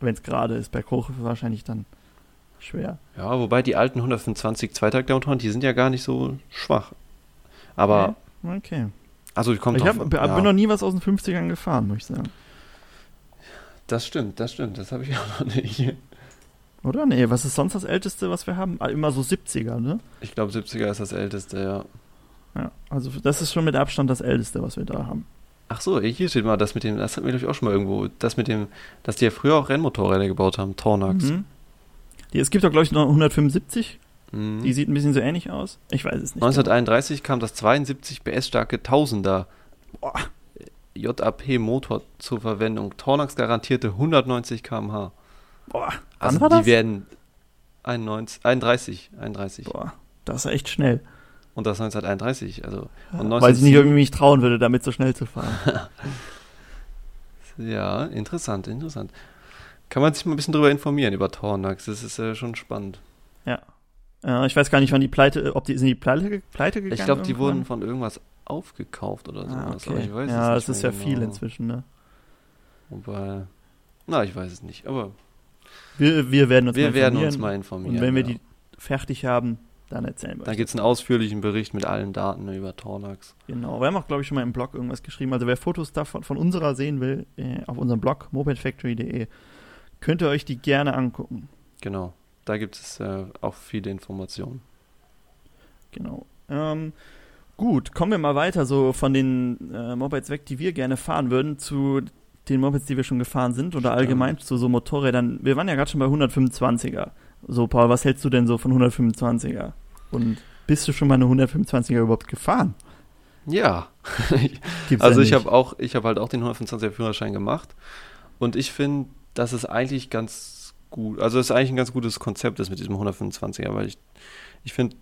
Wenn es gerade ist, berghoch wahrscheinlich dann schwer. Ja, wobei die alten 125 Zweitakter-Motoren, die sind ja gar nicht so schwach. Aber, Okay. also die kommt Ich drauf hab, bin ja, noch nie was aus den 50ern gefahren, muss ich sagen. Das stimmt, das stimmt, das habe ich auch noch nicht. Oder? Nee, was ist sonst das Älteste, was wir haben? Ah, Immer so 70er, ne? Ich glaube 70er ist das älteste, ja. Ja. Also das ist schon mit Abstand das Älteste, was wir da haben. Ach so, hier steht mal das mit dem, das hatten wir glaube ich auch schon mal irgendwo, das mit dem, dass die ja früher auch Rennmotorräder gebaut haben, Tornax. Mhm. Die, es gibt doch, glaube ich, noch 175. Mhm. Die sieht ein bisschen so ähnlich aus. Ich weiß es nicht. 1931 kam das 72 PS starke Tausender Boah. JAP Motor zur Verwendung. Tornax garantierte 190 km/h. Boah, Also die das? werden 91, 31, 31. Boah, das ist echt schnell. Und das 1931, also und Weil ich nicht 1907 irgendwie mich trauen würde, damit so schnell zu fahren. Ja, interessant, interessant. Kann man sich mal ein bisschen drüber informieren über Tornax, das ist äh, schon spannend. äh, ich weiß gar nicht, wann die Pleite, ob die sind die Pleite, Pleite gegangen? Ich glaube, die wurden von irgendwas aufgekauft oder sowas, Ah, aber okay. ich weiß ja, es das ist ja mehr viel genau. inzwischen, ne? Wobei, na, ich weiß es nicht, aber Wir, wir werden uns wir mal werden informieren. uns mal informieren. Und wenn wir ja. die fertig haben, dann erzählen wir Dann gibt es einen ausführlichen Bericht mit allen Daten über Tornax. Genau, wir haben auch, glaube ich, schon mal im Blog irgendwas geschrieben. Also wer Fotos davon von unserer sehen will, äh, auf unserem Blog mopedfactory.de, könnt ihr euch die gerne angucken. Genau, da gibt es äh, auch viele Informationen. Genau. Ähm, gut, kommen wir mal weiter, so von den äh, Mopeds weg, die wir gerne fahren würden, zu den Mopeds, die wir schon gefahren sind oder Stimmt. allgemein zu so Motorrädern. Wir waren ja gerade schon bei 125er. So, Paul, was hältst du denn so von 125er? Und bist du schon mal eine 125er überhaupt gefahren? Ja, also ja ich habe auch, ich habe halt auch den 125er Führerschein gemacht und ich finde, dass es eigentlich ganz gut, also es ist eigentlich ein ganz gutes Konzept ist mit diesem 125er, weil ich, ich finde,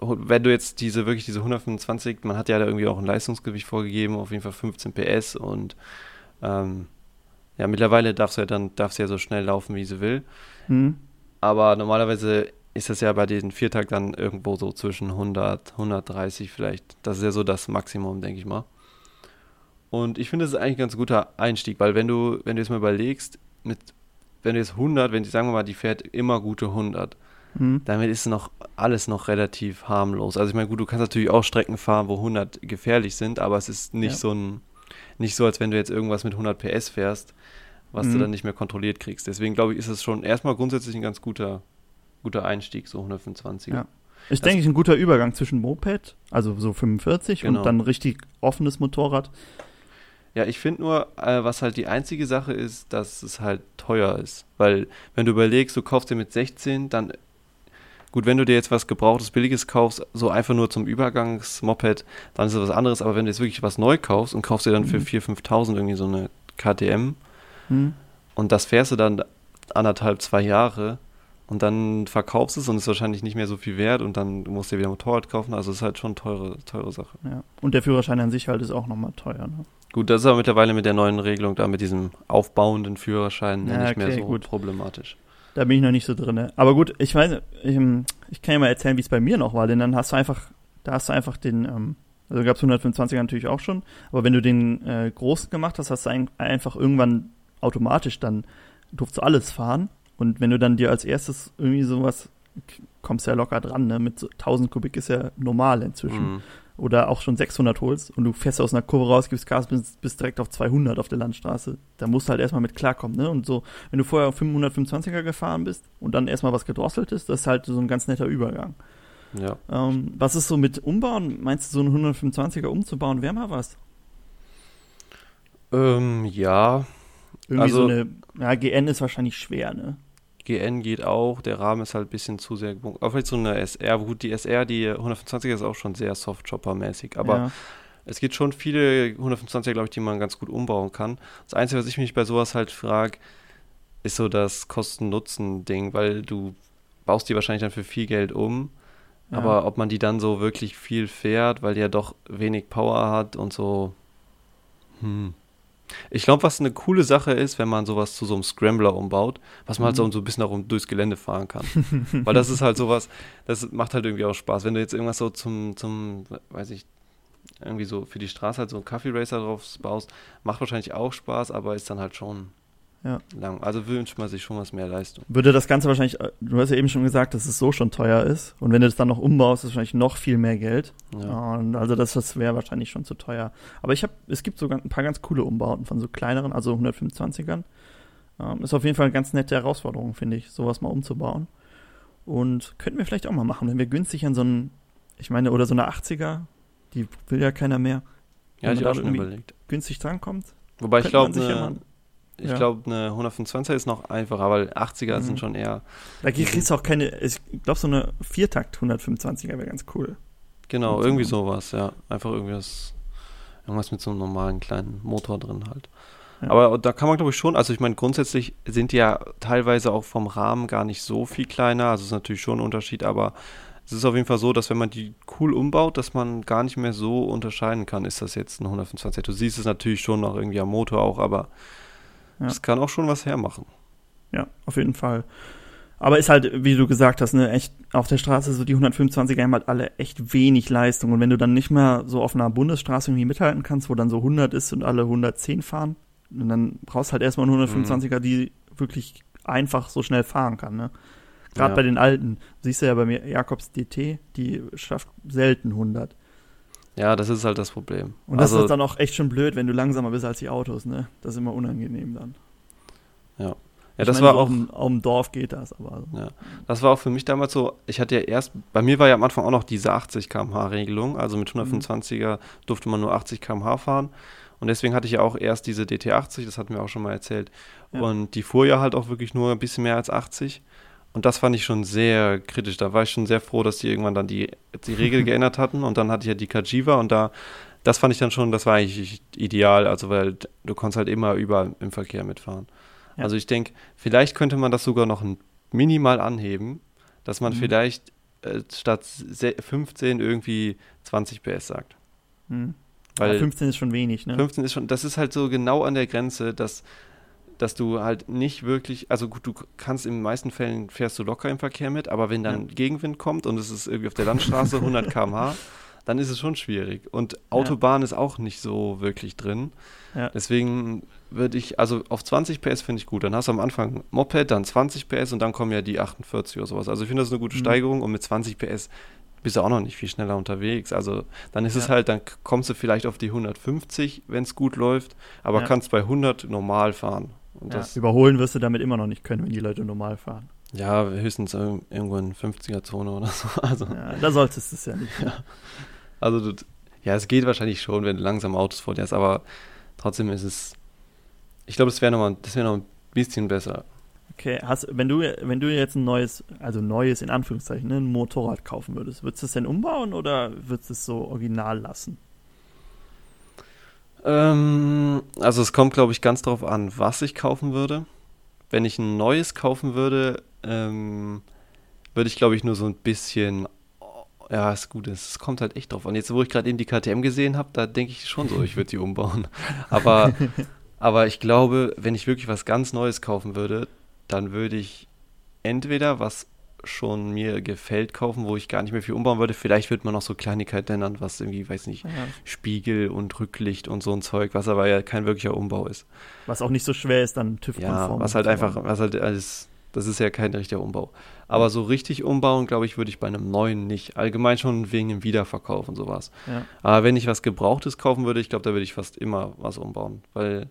wenn du jetzt diese wirklich diese 125, man hat ja da irgendwie auch ein Leistungsgewicht vorgegeben, auf jeden Fall 15 PS und ähm, ja mittlerweile darf sie ja dann darf sie ja so schnell laufen, wie sie will. Hm? Aber normalerweise ist das ja bei diesen Viertakt dann irgendwo so zwischen 100, 130 vielleicht. Das ist ja so das Maximum, denke ich mal. Und ich finde, das ist eigentlich ein ganz guter Einstieg, weil wenn du, wenn du jetzt mal überlegst, mit, wenn du jetzt 100, wenn die, sagen wir mal, die fährt immer gute 100, Hm? damit ist noch alles noch relativ harmlos. Also ich meine, gut, du kannst natürlich auch Strecken fahren, wo 100 gefährlich sind, aber es ist nicht Ja. so ein, nicht so, als wenn du jetzt irgendwas mit 100 PS fährst, was du Mhm. dann nicht mehr kontrolliert kriegst. Deswegen glaube ich, ist es schon erstmal grundsätzlich ein ganz guter, guter Einstieg, so 125. Ja. Ich denke, ein guter Übergang zwischen Moped, also so 45 Genau. und dann richtig offenes Motorrad. Ja, ich finde nur, äh, was halt die einzige Sache ist, dass es halt teuer ist. Weil, wenn du überlegst, du kaufst dir mit 16, dann, gut, wenn du dir jetzt was Gebrauchtes, Billiges kaufst, so einfach nur zum Übergangsmoped, dann ist das was anderes. Aber wenn du jetzt wirklich was neu kaufst und kaufst dir dann für Mhm. 4.000, 5.000 irgendwie so eine KTM Hm? und das fährst du dann anderthalb, zwei Jahre und dann verkaufst es und ist wahrscheinlich nicht mehr so viel wert und dann musst du dir wieder ein Motorrad kaufen. Also es ist halt schon eine teure, teure Sache. Ja. Und der Führerschein an sich halt ist auch nochmal teuer. Ne? Gut, das ist aber mittlerweile mit der neuen Regelung da mit diesem aufbauenden Führerschein Ja, nicht mehr okay, so gut. problematisch. Da bin ich noch nicht so drin. ne? Aber gut, ich weiß, ich, ähm, ich kann ja mal erzählen, wie es bei mir noch war, denn dann hast du einfach, da hast du einfach den, ähm, also gab es 125er natürlich auch schon, aber wenn du den äh, großen gemacht hast, hast du ein, einfach irgendwann automatisch dann, durfst du alles fahren und wenn du dann dir als erstes irgendwie sowas, kommst ja locker dran, ne, mit so 1000 Kubik ist ja normal inzwischen. Mhm. Oder auch schon 600 holst und du fährst aus einer Kurve raus, gibst Gas, bist, bist direkt auf 200 auf der Landstraße, da musst du halt erstmal mit klarkommen, ne? Und so, wenn du vorher auf 525er gefahren bist und dann erstmal was gedrosselt ist, das ist halt so ein ganz netter Übergang. Ja. Ähm, was ist so mit Umbauen? Meinst du, so einen 125er umzubauen, wäre mal was? Ähm, ja, Irgendwie Also- so eine, ja, GN ist wahrscheinlich schwer, ne? GN geht auch, der Rahmen ist halt ein bisschen zu sehr gebogen. Auch vielleicht so eine SR, aber gut, die SR, die 125er ist auch schon sehr Soft-Chopper-mäßig, aber ja. es gibt schon viele 125er, glaube ich, die man ganz gut umbauen kann. Das Einzige, was ich mich bei sowas halt frage, ist so das Kosten-Nutzen-Ding, weil du baust die wahrscheinlich dann für viel Geld um. Ja. Aber ob man die dann so wirklich viel fährt, weil die ja doch wenig Power hat und so. Hm. Ich glaube, was eine coole Sache ist, wenn man sowas zu so einem Scrambler umbaut, was man halt so, so ein bisschen auch durchs Gelände fahren kann. Weil das ist halt sowas, das macht halt irgendwie auch Spaß. Wenn du jetzt irgendwas so zum, zum, weiß ich, irgendwie so für die Straße halt so einen Kaffee Racer drauf baust, macht wahrscheinlich auch Spaß, aber ist dann halt schon Ja. lang. Also wünscht man sich schon was mehr Leistung. Würde das Ganze wahrscheinlich, du hast ja eben schon gesagt, dass es so schon teuer ist. Und wenn du das dann noch umbaust, ist es wahrscheinlich noch viel mehr Geld. Ja. Und also das, das wäre wahrscheinlich schon zu teuer. Aber ich habe, es gibt sogar ein paar ganz coole Umbauten von so kleineren, also 125ern. Ähm, ist auf jeden Fall eine ganz nette Herausforderung, finde ich, sowas mal umzubauen. Und könnten wir vielleicht auch mal machen, wenn wir günstig an so einen, ich meine, oder so eine 80er, die will ja keiner mehr, Ja, Wenn ich da schon überlegt. günstig drankommt. Wobei ich glaube, eine, ich ja. glaube, eine 125er ist noch einfacher, weil 80er Mhm. sind schon eher, Da kriegst du auch keine, ich glaube, so eine Viertakt 125er wäre ganz cool. genau, irgendwie so. sowas, ja. Einfach irgendwas, irgendwas mit so einem normalen kleinen Motor drin halt. Ja. Aber da kann man, glaube ich, schon, also ich meine, grundsätzlich sind die ja teilweise auch vom Rahmen gar nicht so viel kleiner, also es ist natürlich schon ein Unterschied, aber es ist auf jeden Fall so, dass wenn man die cool umbaut, dass man gar nicht mehr so unterscheiden kann, ist das jetzt ein 125. Du siehst es natürlich schon noch irgendwie am Motor auch, aber Ja. es kann auch schon was hermachen. Ja, auf jeden Fall. Aber ist halt, wie du gesagt hast, ne, echt auf der Straße so die 125er haben halt alle echt wenig Leistung. Und wenn du dann nicht mehr so auf einer Bundesstraße irgendwie mithalten kannst, wo dann so 100 ist und alle 110 fahren, dann brauchst du halt erstmal einen 125er, die wirklich einfach so schnell fahren kann, ne? Gerade Ja. bei den alten. Siehst du ja bei mir, Jakobs DT, die schafft selten 100. Ja, das ist halt das Problem. Und das also, ist dann auch echt schon blöd, wenn du langsamer bist als die Autos, ne? Das ist immer unangenehm dann. ja, Ich das meine, war so auch Auf dem, auf dem Dorf geht das, aber. Ja, das war auch für mich damals so, ich hatte ja erst, bei mir war ja am Anfang auch noch diese 80 km/h Regelung, also mit 125er durfte man nur 80 km/h fahren und deswegen hatte ich ja auch erst diese DT80, das hatten wir auch schon mal erzählt Ja. und die fuhr ja halt auch wirklich nur ein bisschen mehr als 80 und das fand ich schon sehr kritisch, da war ich schon sehr froh, dass die irgendwann dann die, die Regel geändert hatten und dann hatte ich ja die Kajiva und da, das fand ich dann schon, das war eigentlich ideal, also weil du konntest halt immer überall im Verkehr mitfahren. Ja. Also ich denke, vielleicht könnte man das sogar noch ein minimal anheben, dass man Mhm. vielleicht äh, statt se- 15 irgendwie 20 PS sagt. Hm. Weil ja, 15 ist schon wenig, ne? 15 ist schon, das ist halt so genau an der Grenze, dass, dass du halt nicht wirklich, also gut, du kannst in den meisten Fällen fährst du locker im Verkehr mit, aber wenn dann Gegenwind kommt und es ist irgendwie auf der Landstraße 100 km/h, dann ist es schon schwierig. Und Autobahn ist auch nicht so wirklich drin. Ja. Deswegen würde ich, also auf 20 PS finde ich gut. Dann hast du am Anfang Moped, dann 20 PS und dann kommen ja die 48 oder sowas. Also ich finde das eine gute Mhm. Steigerung und mit 20 PS bist du auch noch nicht viel schneller unterwegs. Also dann ist es Ja. halt, dann kommst du vielleicht auf die 150, wenn es gut läuft, aber Ja. kannst bei 100 normal fahren. Und Ja, das, überholen wirst du damit immer noch nicht können, wenn die Leute normal fahren. ja, höchstens irg- irgendwo in 50er-Zone oder so. Also, Ja, da solltest du es ja nicht. also du, ja, es geht wahrscheinlich schon, wenn du langsam Autos vor dir hast, aber trotzdem ist es, ich glaube, das wäre noch, mal- das wäre noch ein bisschen besser. Okay, hast, wenn du wenn du jetzt ein neues, also neues in Anführungszeichen, ne, ein Motorrad kaufen würdest, würdest du es denn umbauen oder würdest du es so original lassen? Ähm, also es kommt, glaube ich, ganz darauf an, was ich kaufen würde. Wenn ich ein neues kaufen würde, ähm, würde ich, glaube ich, nur so ein bisschen. Ja, ist gut. Es kommt halt echt drauf an. Jetzt, wo ich gerade eben die KTM gesehen habe, da denke ich schon so, ich würde die umbauen. Aber, aber ich glaube, wenn ich wirklich was ganz Neues kaufen würde, dann würde ich entweder was schon mir gefällt kaufen, wo ich gar nicht mehr viel umbauen würde. Vielleicht wird man noch so Kleinigkeiten ändern, was irgendwie, weiß nicht, Ja. Spiegel und Rücklicht und so ein Zeug, was aber ja kein wirklicher Umbau ist. Was auch nicht so schwer ist, dann TÜV-konform. Ja, was halt einfach, was halt alles, das ist ja kein richtiger Umbau. Aber so richtig umbauen, glaube ich, würde ich bei einem neuen nicht. Allgemein schon wegen dem Wiederverkauf und sowas. Ja. Aber wenn ich was Gebrauchtes kaufen würde, ich glaube, da würde ich fast immer was umbauen. Weil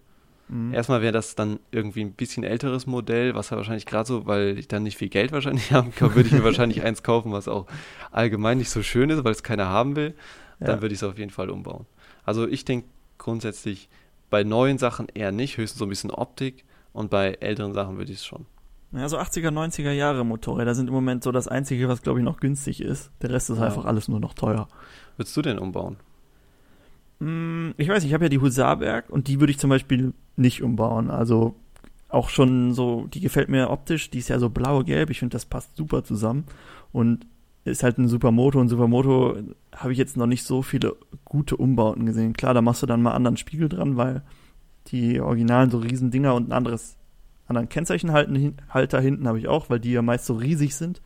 Mhm. erstmal wäre das dann irgendwie ein bisschen älteres Modell, was ja wahrscheinlich gerade so, weil ich dann nicht viel Geld wahrscheinlich haben kann, würde ich mir wahrscheinlich eins kaufen, was auch allgemein nicht so schön ist, weil es keiner haben will. Dann Ja. würde ich es auf jeden Fall umbauen. Also ich denke grundsätzlich bei neuen Sachen eher nicht, höchstens so ein bisschen Optik. Und bei älteren Sachen würde ich es schon. Ja, so 80er, 90er Jahre Motorräder sind im Moment so das Einzige, was glaube ich noch günstig ist. Der Rest ist Ja. einfach alles nur noch teuer. Würdest du denn umbauen? Mm, Ich weiß, ich habe ja die Husarberg und die würde ich zum Beispiel nicht umbauen. Also auch schon so, die gefällt mir optisch, die ist ja so blau-gelb. Ich finde, das passt super zusammen. Und ist halt ein Supermoto und Supermoto habe ich jetzt noch nicht so viele gute Umbauten gesehen. Klar, da machst du dann mal anderen Spiegel dran, weil die originalen so riesen Dinger und ein anderes anderen Kennzeichenhalter hinten habe ich auch, weil die ja meist so riesig sind.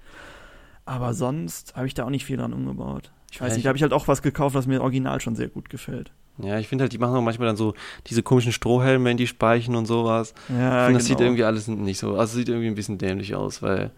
Aber sonst habe ich da auch nicht viel dran umgebaut. Ich weiß nicht, ich- da habe ich halt auch was gekauft, was mir original schon sehr gut gefällt. Ja, ich finde halt, die machen auch manchmal dann so diese komischen Strohhelme in die Speichen und sowas. Ja, ich finde, das sieht genau. irgendwie alles nicht so, also sieht irgendwie ein bisschen dämlich aus, weil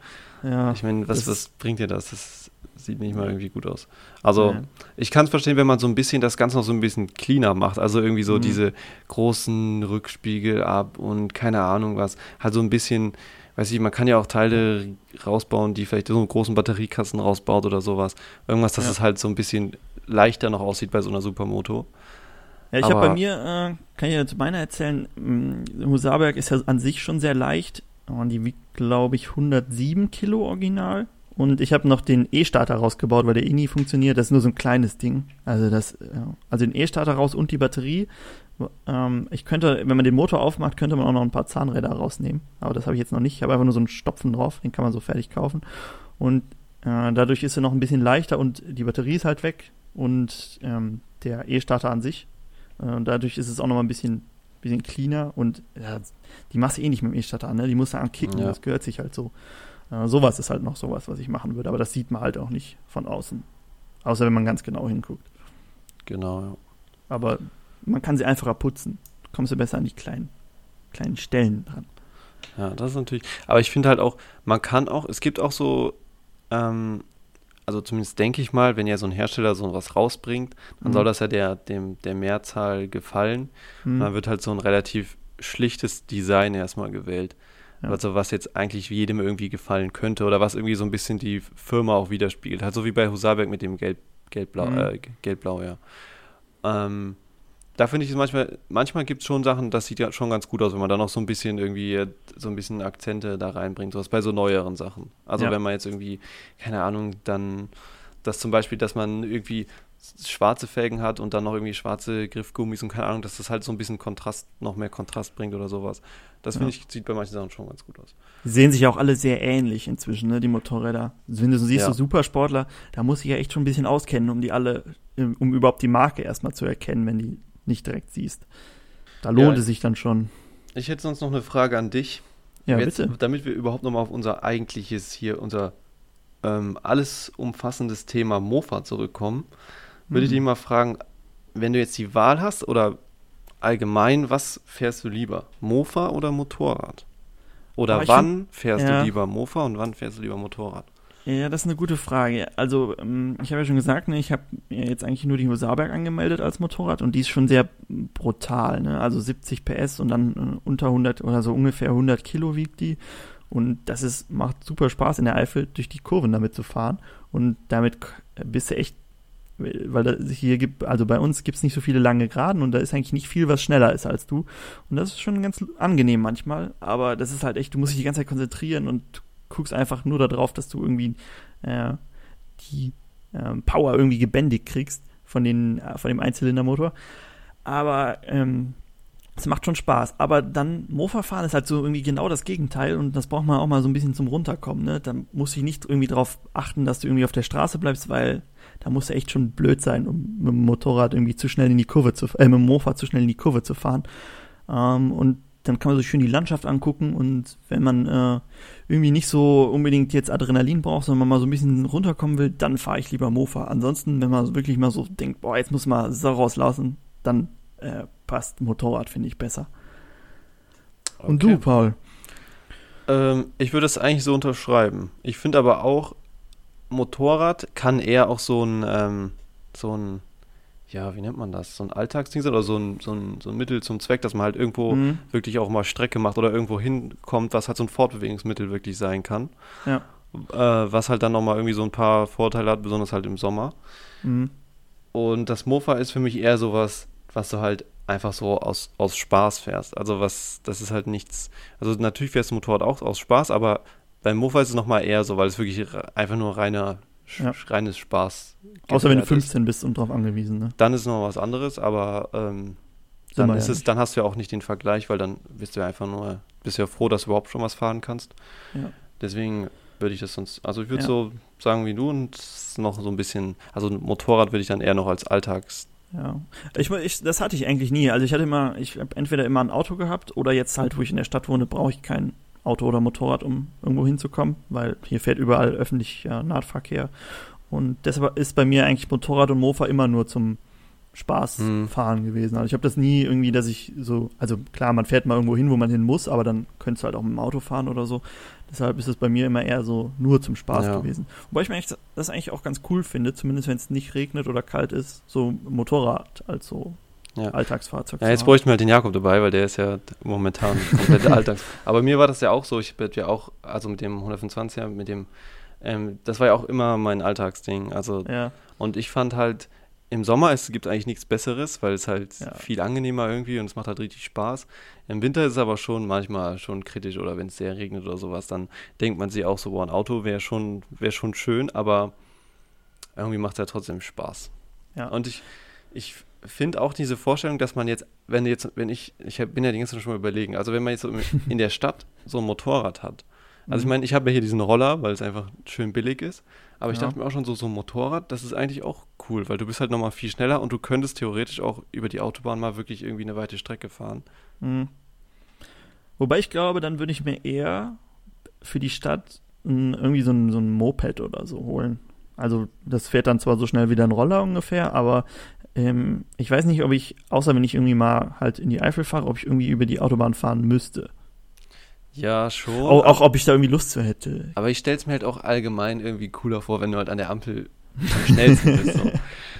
ja, ich meine, was, was bringt dir das? Das sieht nicht mal irgendwie gut aus. Also, Ja. ich kann es verstehen, wenn man so ein bisschen das Ganze noch so ein bisschen cleaner macht. Also irgendwie so Mhm. diese großen Rückspiegel ab und keine Ahnung was. Halt so ein bisschen, weiß ich, man kann ja auch Teile rausbauen, die vielleicht so einen großen Batteriekasten rausbaut oder sowas. Irgendwas, dass Ja. es halt so ein bisschen leichter noch aussieht bei so einer Supermoto. Ja, ich habe bei mir, äh, kann ich ja zu meiner erzählen, mh, Husarberg ist ja an sich schon sehr leicht. Und die wiegt, glaube ich, 107 Kilo original. Und ich habe noch den E-Starter rausgebaut, weil der eh nie funktioniert. Das ist nur so ein kleines Ding. Also das, ja, also den E-Starter raus und die Batterie. Ähm, ich könnte, wenn man den Motor aufmacht, könnte man auch noch ein paar Zahnräder rausnehmen. Aber das habe ich jetzt noch nicht. Ich habe einfach nur so einen Stopfen drauf. Den kann man so fertig kaufen. Und äh, dadurch ist er noch ein bisschen leichter und die Batterie ist halt weg. Und ähm, der E-Starter an sich äh, dadurch ist es auch noch mal ein bisschen, bisschen cleaner und ja, die machst du eh nicht mit dem E-Starter an, ne? Die musst du ankicken, Ja. das gehört sich halt so. Äh, sowas ist halt noch sowas, was ich machen würde, aber das sieht man halt auch nicht von außen. Außer wenn man ganz genau hinguckt. Genau, ja. Aber man kann sie einfacher putzen. Kommst du besser an die kleinen, kleinen Stellen dran. Ja, das ist natürlich. Aber ich finde halt auch, man kann auch, es gibt auch so, ähm, also zumindest denke ich mal, wenn ja so ein Hersteller so was rausbringt, dann Mhm. soll das ja der, dem, der Mehrzahl gefallen. Hm. Und dann wird halt so ein relativ schlichtes Design erstmal gewählt. Ja. Also was jetzt eigentlich jedem irgendwie gefallen könnte oder was irgendwie so ein bisschen die Firma auch widerspiegelt. Halt so wie bei Husarberg mit dem Gelb, Gelbblau, Mhm. äh, Gelbblau, ja. Ähm, da finde ich es manchmal, manchmal gibt es schon Sachen, das sieht ja schon ganz gut aus, wenn man da noch so ein bisschen irgendwie äh, so ein bisschen Akzente da reinbringt, sowas bei so neueren Sachen. Also Ja. wenn man jetzt irgendwie, keine Ahnung, dann das zum Beispiel, dass man irgendwie schwarze Felgen hat und dann noch irgendwie schwarze Griffgummis und keine Ahnung, dass das halt so ein bisschen Kontrast, noch mehr Kontrast bringt oder sowas. Das finde Ja. ich, sieht bei manchen Sachen schon ganz gut aus. Sehen sich auch alle sehr ähnlich inzwischen, ne, die Motorräder. Wenn du siehst, Ja. so Supersportler, da muss ich ja echt schon ein bisschen auskennen, um die alle, um überhaupt die Marke erstmal zu erkennen, wenn die nicht direkt siehst. Da lohnt Ja. es sich dann schon. Ich hätte sonst noch eine Frage an dich. Ja, Jetzt, bitte. Damit wir überhaupt nochmal auf unser eigentliches hier, unser ähm, alles umfassendes Thema Mofa zurückkommen, würde ich Mhm. dich mal fragen, wenn du jetzt die Wahl hast oder allgemein, was fährst du lieber? Mofa oder Motorrad? Oder Oh, ich wann fährst ja. du lieber Mofa und wann fährst du lieber Motorrad? Ja, das ist eine gute Frage. Also, ähm, ich habe ja schon gesagt, ne, ich habe jetzt eigentlich nur die Husarberg angemeldet als Motorrad und die ist schon sehr brutal, ne? Also 70 PS und dann äh, unter 100 oder so ungefähr 100 Kilo wiegt die. Und das ist, macht super Spaß in der Eifel durch die Kurven damit zu fahren. Und damit bist du echt, weil hier gibt, also bei uns gibt's nicht so viele lange Geraden und da ist eigentlich nicht viel, was schneller ist als du. Und das ist schon ganz angenehm manchmal, aber das ist halt echt, du musst dich die ganze Zeit konzentrieren und guckst einfach nur darauf, dass du irgendwie äh, die ähm, Power irgendwie gebändigt kriegst von, den, äh, von dem Einzylindermotor. Aber ähm, es macht schon Spaß. Aber dann Mofa fahren ist halt so irgendwie genau das Gegenteil und das braucht man auch mal so ein bisschen zum Runterkommen. Ne? Da muss ich nicht irgendwie darauf achten, dass du irgendwie auf der Straße bleibst, weil da musst du echt schon blöd sein, um mit dem Motorrad irgendwie zu schnell in die Kurve zu, äh, mit dem Mofa zu schnell in die Kurve zu fahren. Ähm, und dann kann man sich schön die Landschaft angucken und wenn man äh, irgendwie nicht so unbedingt jetzt Adrenalin braucht, sondern man mal so ein bisschen runterkommen will, dann fahre ich lieber Mofa. Ansonsten, wenn man wirklich mal so denkt, boah, jetzt muss man Sau rauslassen, dann äh, passt Motorrad, finde ich besser. Und du, Paul? Ähm, ich würde es eigentlich so unterschreiben. Ich finde aber auch, Motorrad kann eher auch so ein, ähm, so ein, ja, wie nennt man das? So ein Alltagsding sein oder so ein, so, ein, so ein Mittel zum Zweck, dass man halt irgendwo Mhm. wirklich auch mal Strecke macht oder irgendwo hinkommt, was halt so ein Fortbewegungsmittel wirklich sein kann. Ja. Äh, was halt dann nochmal irgendwie so ein paar Vorteile hat, besonders halt im Sommer. Mhm. Und das Mofa ist für mich eher sowas, was du halt einfach so aus, aus Spaß fährst. Also was, das ist halt nichts. Also natürlich fährst du Motorrad auch aus Spaß, aber beim Mofa ist es nochmal eher so, weil es wirklich einfach nur reiner Ja. reines Spaß. Außer wenn du gefährdet ist. 15 bist und drauf angewiesen, ne? Dann ist noch was anderes, aber ähm, dann ist ja es, dann hast du ja auch nicht den Vergleich, weil dann bist du ja einfach nur, bist ja froh, dass du überhaupt schon was fahren kannst. Ja. Deswegen würde ich das sonst, also ich würde Ja. so sagen wie du und noch so ein bisschen, also ein Motorrad würde ich dann eher noch als Alltags, Ja. Ich, ich, das hatte ich eigentlich nie. Also ich hatte immer, ich habe entweder immer ein Auto gehabt oder jetzt halt, wo ich in der Stadt wohne, brauche ich kein Auto oder Motorrad, um irgendwo hinzukommen, weil hier fährt überall öffentlicher Nahverkehr. Und deshalb ist bei mir eigentlich Motorrad und Mofa immer nur zum Spaß Mhm. fahren gewesen. Also ich habe das nie irgendwie, dass ich so, also klar, man fährt mal irgendwo hin, wo man hin muss, aber dann könntest du halt auch mit dem Auto fahren oder so. Deshalb ist es bei mir immer eher so nur zum Spaß Ja. gewesen. Wobei ich mir eigentlich, das eigentlich auch ganz cool finde, zumindest wenn es nicht regnet oder kalt ist, so Motorrad als so Ja. Alltagsfahrzeug. Ja, jetzt bräuchten wir halt den Jakob dabei, weil der ist ja momentan komplett Alltags. Aber mir war das ja auch so, ich bin ja auch, also mit dem 125er, mit dem, ähm, das war ja auch immer mein Alltagsding. Also, Ja, und ich fand halt, im Sommer es gibt eigentlich nichts Besseres, weil es halt Ja. viel angenehmer irgendwie und es macht halt richtig Spaß. Im Winter ist es aber schon manchmal schon kritisch oder wenn es sehr regnet oder sowas, dann denkt man sich auch so, boah, ein Auto wäre schon, wäre schon schön, aber irgendwie macht es ja trotzdem Spaß. ja. Und ich, ich finde auch diese Vorstellung, dass man jetzt, wenn jetzt, wenn ich, ich bin ja die ganze Zeit schon mal überlegen, also wenn man jetzt so in der Stadt so ein Motorrad hat. Also ich Mhm. meine, ich habe ja hier diesen Roller, weil es einfach schön billig ist. Aber ich Ja. dachte mir auch schon, so, so ein Motorrad, das ist eigentlich auch cool, weil du bist halt nochmal viel schneller und du könntest theoretisch auch über die Autobahn mal wirklich irgendwie eine weite Strecke fahren. Mhm. Wobei ich glaube, dann würde ich mir eher für die Stadt irgendwie so ein, so ein Moped oder so holen. Also das fährt dann zwar so schnell wie ein Roller ungefähr, aber ähm, ich weiß nicht, ob ich, außer wenn ich irgendwie mal halt in die Eifel fahre, ob ich irgendwie über die Autobahn fahren müsste. Ja, schon. Auch, auch ob ich da irgendwie Lust zu hätte. Aber ich stelle es mir halt auch allgemein irgendwie cooler vor, wenn du halt an der Ampel am schnellsten bist. So.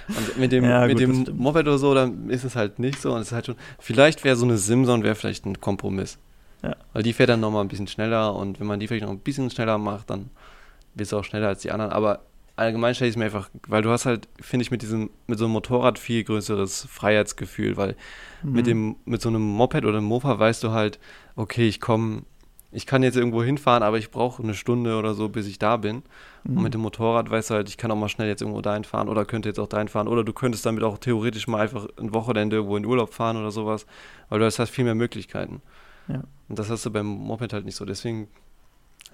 Und mit dem, Ja, mit gut, dem. Moped oder so, dann ist es halt nicht so. Und es ist halt schon, vielleicht wäre so eine Simson wäre vielleicht ein Kompromiss. Ja. Weil die fährt dann nochmal ein bisschen schneller und wenn man die vielleicht noch ein bisschen schneller macht, dann wird es auch schneller als die anderen. Aber allgemein stelle ich es mir einfach, weil du hast halt, finde ich, mit diesem, mit so einem Motorrad viel größeres Freiheitsgefühl, weil mit Mhm. dem, mit so einem Moped oder einem Mofa weißt du halt, okay, ich komme, ich kann jetzt irgendwo hinfahren, aber ich brauche eine Stunde oder so, bis ich da bin. Mhm. Und mit dem Motorrad weißt du halt, ich kann auch mal schnell jetzt irgendwo dahin fahren oder könnte jetzt auch dahin fahren. Oder du könntest damit auch theoretisch mal einfach ein Wochenende irgendwo in Urlaub fahren oder sowas, weil du hast halt viel mehr Möglichkeiten. Ja. Und das hast du beim Moped halt nicht so. Deswegen,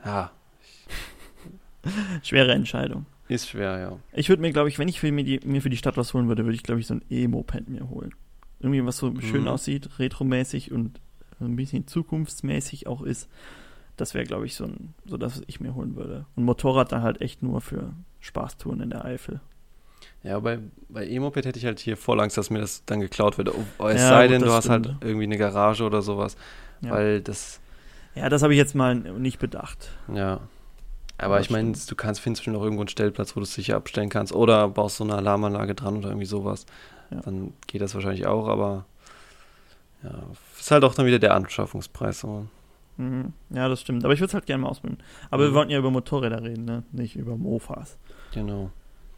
ja, Schwere Entscheidung. Ist schwer, ja. Ich würde mir, glaube ich, wenn ich für mir, die, mir für die Stadt was holen würde, würde ich, glaube ich, so ein E-Moped mir holen. Irgendwie was so schön Mhm. aussieht, retromäßig und ein bisschen zukunftsmäßig auch ist. Das wäre, glaube ich, so ein, so das, was ich mir holen würde. Und Motorrad dann halt echt nur für Spaßtouren in der Eifel. Ja, bei, bei E-Moped hätte ich halt hier voll Angst, dass mir das dann geklaut wird. Oh, es Ja, sei denn, du hast halt stimmt. irgendwie eine Garage oder sowas. Ja. Weil das, Ja, das habe ich jetzt mal nicht bedacht. Ja. Aber Ja, ich meine, du kannst, findest bestimmt noch irgendwo einen Stellplatz, wo du es sicher abstellen kannst. Oder baust so eine Alarmanlage dran oder irgendwie sowas. Ja. Dann geht das wahrscheinlich auch, aber ja, ist halt auch dann wieder der Anschaffungspreis. So. Mhm. Ja, das stimmt. Aber ich würde es halt gerne mal ausprobieren. Aber wir Mhm. wollten ja über Motorräder reden, ne? Nicht über Mofas. Genau.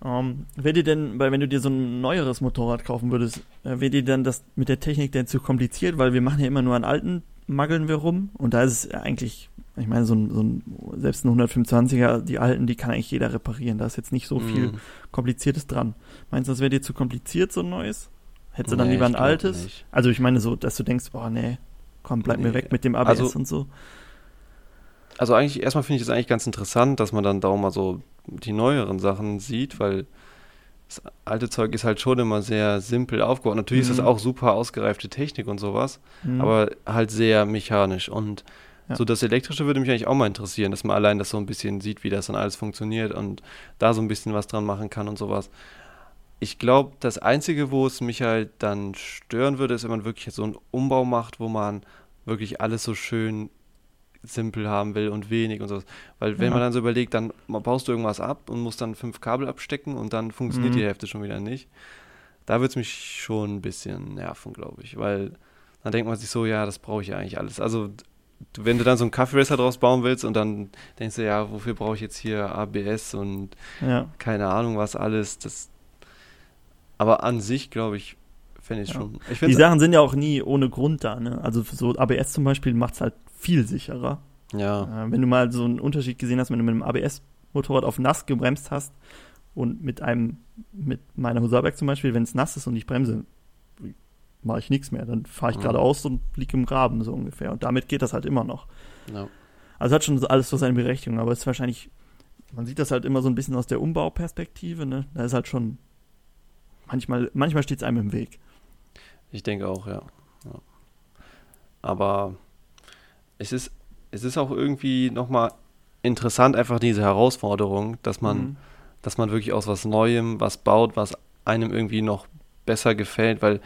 Ähm, wäre dir denn, weil wenn du dir so ein neueres Motorrad kaufen würdest, äh, wäre dir dann das mit der Technik denn zu kompliziert? Weil wir machen ja immer nur an alten, maggeln wir rum. Und da ist es eigentlich, ich meine, so ein, so ein selbst ein 125er, die alten, die kann eigentlich jeder reparieren. Da ist jetzt nicht so viel Mhm. Kompliziertes dran. Meinst du, das wäre dir zu kompliziert, so ein neues? Hättest du dann lieber ein altes? nicht. Also ich meine so, dass du denkst, oh nee, komm, bleib mir Nee. weg mit dem ABS Also- und so. Also eigentlich, erstmal finde ich es eigentlich ganz interessant, dass man dann da auch mal so die neueren Sachen sieht, weil das alte Zeug ist halt schon immer sehr simpel aufgebaut. Natürlich ist Mhm. das auch super ausgereifte Technik und sowas. Mhm. aber halt sehr mechanisch. Und Ja. so das Elektrische würde mich eigentlich auch mal interessieren, dass man allein das so ein bisschen sieht, wie das dann alles funktioniert und da so ein bisschen was dran machen kann und sowas. Ich glaube, das Einzige, wo es mich halt dann stören würde, ist, wenn man wirklich so einen Umbau macht, wo man wirklich alles so schön simpel haben will und wenig und sowas. Weil wenn Ja. man dann so überlegt, dann baust du irgendwas ab und musst dann fünf Kabel abstecken und dann funktioniert Mhm. die Hälfte schon wieder nicht. Da würde es mich schon ein bisschen nerven, glaube ich, weil dann denkt man sich so, ja, das brauche ich ja eigentlich alles. Also wenn du dann so einen Kaffee Racer draus bauen willst und dann denkst du, ja, wofür brauche ich jetzt hier ABS und ja. keine Ahnung was alles, das aber an sich, glaube ich, fände ich Ja. schon. Ich Die Sachen sind ja auch nie ohne Grund da, ne? Also so ABS zum Beispiel macht es halt viel sicherer. ja, Äh, wenn du mal so einen Unterschied gesehen hast, wenn du mit einem ABS Motorrad auf nass gebremst hast und mit einem, mit meiner Husaberg zum Beispiel, wenn es nass ist und ich bremse, mache ich nichts mehr. Dann fahre ich Mhm. geradeaus und liege im Graben, so ungefähr. Und damit geht das halt immer noch. Ja. Also hat schon alles so seine Berechtigung, aber es ist wahrscheinlich, man sieht das halt immer so ein bisschen aus der Umbauperspektive, ne? Da ist halt schon, manchmal, manchmal steht es einem im Weg. Ich denke auch, ja. ja. Aber es ist, es ist auch irgendwie nochmal interessant, einfach diese Herausforderung, dass man, Mhm. dass man wirklich aus was Neuem was baut, was einem irgendwie noch besser gefällt, weil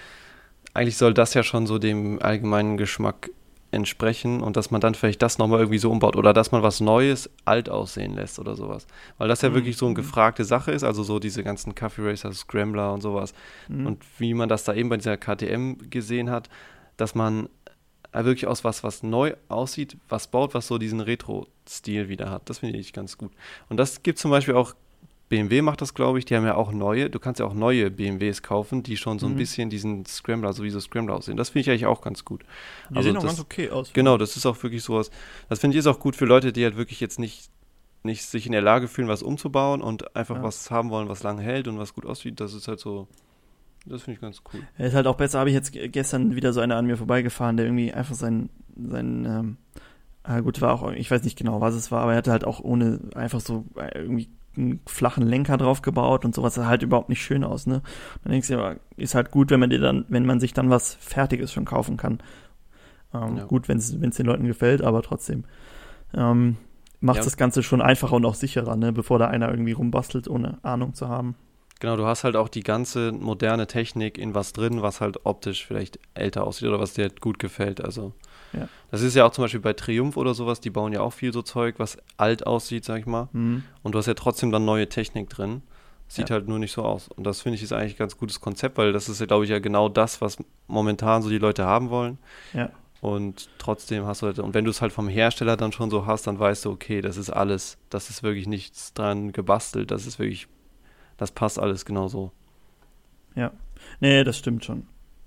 eigentlich soll das ja schon so dem allgemeinen Geschmack entsprechen und dass man dann vielleicht das nochmal irgendwie so umbaut oder dass man was Neues alt aussehen lässt oder sowas. Weil das ja Mhm. wirklich so eine gefragte Sache ist, also so diese ganzen Coffee Racer, Scrambler und sowas. Mhm. Und wie man das da eben bei dieser KTM gesehen hat, dass man äh, wirklich aus was, was neu aussieht, was baut, was so diesen Retro-Stil wieder hat. Das finde ich ganz gut. Und das gibt zum Beispiel auch, BMW macht das, glaube ich, die haben ja auch neue, du kannst ja auch neue BMWs kaufen, die schon so ein Mhm. bisschen diesen Scrambler, sowieso Scrambler aussehen. Das finde ich eigentlich auch ganz gut. Die also sehen auch das- ganz okay aus. Genau, das ist auch wirklich sowas. Das finde ich ist auch gut für Leute, die halt wirklich jetzt nicht, nicht sich in der Lage fühlen, was umzubauen und einfach Ja. was haben wollen, was lange hält und was gut aussieht. Das ist halt so, das finde ich ganz cool. Ist halt auch besser, habe ich jetzt ge- gestern wieder so einer an mir vorbeigefahren, der irgendwie einfach sein, sein, ähm, ah, gut, war auch, ich weiß nicht genau, was es war, aber er hatte halt auch ohne, einfach so äh, irgendwie einen flachen Lenker drauf gebaut und sowas, das sah halt überhaupt nicht schön aus, ne? Dann denkst du ja, ist halt gut, wenn man dir dann, wenn man sich dann was Fertiges schon kaufen kann. Ähm, Ja. Gut, wenn es den Leuten gefällt, aber trotzdem. Ähm, macht Ja. das Ganze schon einfacher und auch sicherer, ne? Bevor da einer irgendwie rumbastelt, ohne Ahnung zu haben. Genau, du hast halt auch die ganze moderne Technik in was drin, was halt optisch vielleicht älter aussieht oder was dir halt gut gefällt. Also, Ja. das ist ja auch zum Beispiel bei Triumph oder sowas, die bauen ja auch viel so Zeug, was alt aussieht, sag ich mal. Mhm. Und du hast ja trotzdem dann neue Technik drin. Sieht Ja. halt nur nicht so aus. Und das finde ich ist eigentlich ein ganz gutes Konzept, weil das ist ja, glaube ich, ja genau das, was momentan so die Leute haben wollen. Ja. Und trotzdem hast du halt, und wenn du es halt vom Hersteller dann schon so hast, dann weißt du, okay, das ist alles, das ist wirklich nichts dran gebastelt, das ist wirklich, das passt alles genau so. Nee, das stimmt schon.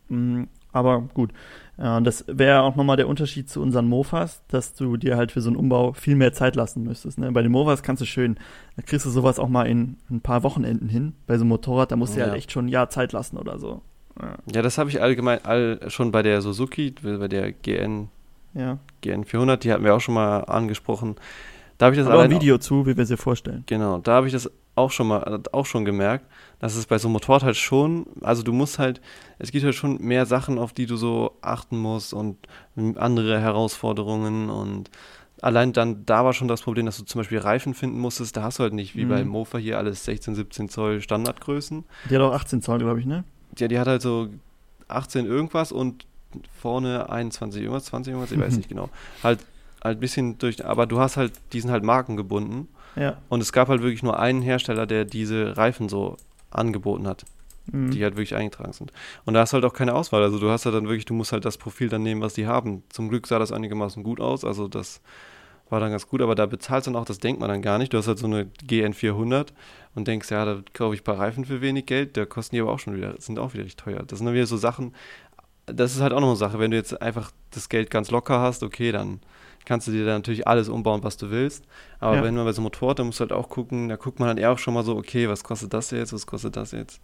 Mm, Aber gut. Äh, Das wäre auch nochmal der Unterschied zu unseren Mofas, dass du dir halt für so einen Umbau viel mehr Zeit lassen müsstest. Ne? Bei den Mofas kannst du schön, da kriegst du sowas auch mal in ein paar Wochenenden hin. Bei so einem Motorrad, da musst du dir Ja. halt echt schon ein Jahr Zeit lassen oder so. Ja. Ja, das habe ich allgemein all, schon bei der Suzuki, bei der GN, ja. GN 400, die hatten wir auch schon mal angesprochen. Da habe ich das Aber ein allein Video zu, wie wir dir vorstellen. Genau, da habe ich das auch schon mal, auch schon gemerkt, dass es bei so einem Motorrad halt schon, also du musst halt, es gibt halt schon mehr Sachen, auf die du so achten musst und andere Herausforderungen und allein dann, da war schon das Problem, dass du zum Beispiel Reifen finden musstest, da hast du halt nicht, wie Mhm. bei Mofa hier alles 16, 17 Zoll Standardgrößen. Die hat auch 18 Zoll, glaube ich, ne? Ja, die hat halt so 18 irgendwas und vorne 21 irgendwas, 20 irgendwas, ich weiß nicht genau. Halt, halt ein bisschen durch, aber du hast halt, die sind halt markengebunden. Ja. Und es gab halt wirklich nur einen Hersteller, der diese Reifen so angeboten hat, Mhm. die halt wirklich eingetragen sind. Und da hast du halt auch keine Auswahl. Also du hast halt dann wirklich, du musst halt das Profil dann nehmen, was die haben. Zum Glück sah das einigermaßen gut aus, also das war dann ganz gut, aber da bezahlst du dann auch, das denkt man dann gar nicht. Du hast halt so eine GN 400 und denkst, ja, da kaufe ich ein paar Reifen für wenig Geld, da kosten die aber auch schon wieder, sind auch wieder richtig teuer. Das sind dann wieder so Sachen, das ist halt auch noch eine Sache, wenn du jetzt einfach das Geld ganz locker hast, okay, dann kannst du dir da natürlich alles umbauen, was du willst. Aber Ja. wenn man bei so einem Motorrad, dann musst du halt auch gucken, da guckt man dann eher auch schon mal so, okay, was kostet das jetzt, was kostet das jetzt.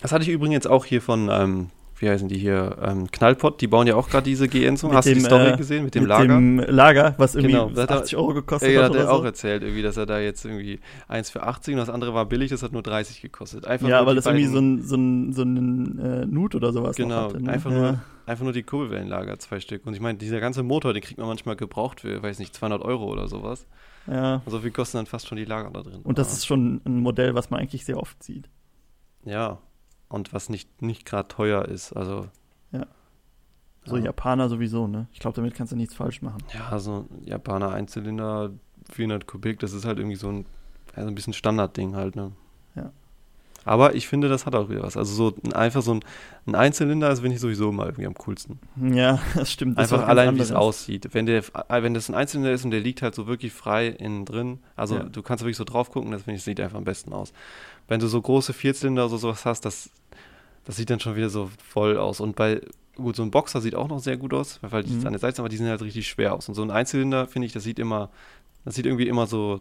Das hatte ich übrigens auch hier von, ähm, wie heißen die hier, ähm, Knallpott, die bauen ja auch gerade diese Mit Hast du die Story äh, gesehen mit dem mit Lager? dem Lager, was irgendwie Genau, er- 80 Euro gekostet ja, hat hat er auch erzählt, irgendwie, dass er da jetzt irgendwie eins für 80 und das andere war billig, das hat nur 30 gekostet. Einfach Ja, weil das irgendwie so ein, so ein, so ein äh, Nut oder sowas Genau, hatte. Ne? einfach, ja. nur, einfach nur die Kurbelwellenlager, zwei Stück. Und ich meine, dieser ganze Motor, den kriegt man manchmal gebraucht für, weiß nicht, 200 Euro oder sowas. Ja. Und so viel kosten dann fast schon die Lager da drin. Und das ist schon ein Modell, was man eigentlich sehr oft sieht. Ja, und was nicht, nicht gerade teuer ist. Also. Ja. So ja. Japaner sowieso, ne? Ich glaube, damit kannst du nichts falsch machen. Ja, so ein Japaner Einzylinder, 400 Kubik, das ist halt irgendwie so ein, ja, so ein bisschen Standardding halt, ne? Aber ich finde, das hat auch wieder was. Also so ein, einfach so ein, ein Einzylinder ist, finde ich sowieso mal irgendwie am coolsten. Ja, das stimmt. Das Einfach allein, wie es aussieht. Wenn, der, äh, wenn das ein Einzylinder ist und der liegt halt so wirklich frei innen drin, also Ja. du kannst wirklich so drauf gucken, das finde ich, sieht einfach am besten aus. Wenn du so große Vierzylinder oder sowas hast, das, das sieht dann schon wieder so voll aus. Und bei, gut, so ein Boxer sieht auch noch sehr gut aus, weil die Mhm. an der Seite sind, aber die sehen halt richtig schwer aus. Und so ein Einzylinder, finde ich, das sieht immer Das sieht irgendwie immer so.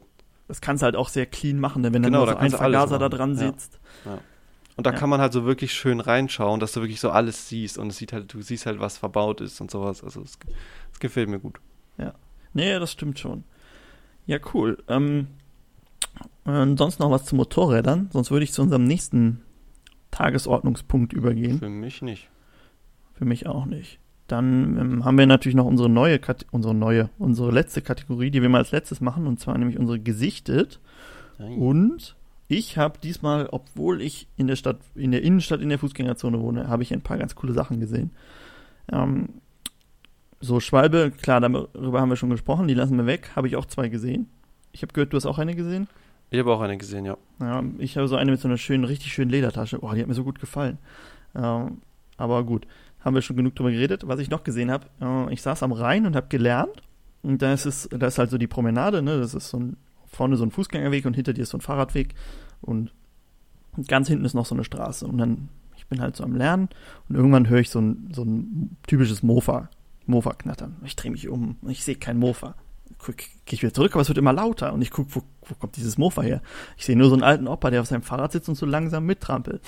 Das kannst du halt auch sehr clean machen, denn wenn Genau, dann da nur so ein Vergaser da dran Ja. sitzt. Und da Ja. kann man halt so wirklich schön reinschauen, dass du wirklich so alles siehst und es sieht halt, du siehst halt, was verbaut ist und sowas. Also es, es gefällt mir gut. Nee, das stimmt schon. Ja, cool. Ähm, äh, sonst noch was zu Motorrädern, sonst würde ich zu unserem nächsten Tagesordnungspunkt übergehen. Für mich nicht. Für mich auch nicht. Dann ähm, haben wir natürlich noch unsere neue, Kate unsere neue, unsere letzte Kategorie, die wir mal als letztes machen, und zwar nämlich unsere Gesichtet. Nein. Und ich habe diesmal, obwohl ich in der Stadt, in der Innenstadt, in der Fußgängerzone wohne, habe ich ein paar ganz coole Sachen gesehen. Ähm, so Schwalbe, klar, darüber haben wir schon gesprochen, die lassen wir weg. Habe ich auch zwei gesehen. Ich habe gehört, du hast auch eine gesehen. Ich habe auch eine gesehen, ja. Ja, ich habe so eine mit so einer schönen, richtig schönen Ledertasche. Oh, die hat mir so gut gefallen. Ähm, aber gut, haben wir schon genug drüber geredet. Was ich noch gesehen habe, äh, ich saß am Rhein und habe gelernt. Und da ist es, da ist halt so die Promenade, ne? Das ist so ein, vorne so ein Fußgängerweg und hinter dir ist so ein Fahrradweg. Und ganz hinten ist noch so eine Straße. Und dann, ich bin halt so am Lernen und irgendwann höre ich so ein, so ein typisches Mofa, Mofa knattern. Ich drehe mich um, ich sehe kein Mofa. Gehe ich wieder zurück, aber es wird immer lauter und ich gucke, wo, wo kommt dieses Mofa her? Ich sehe nur so einen alten Opa, der auf seinem Fahrrad sitzt und so langsam mittrampelt.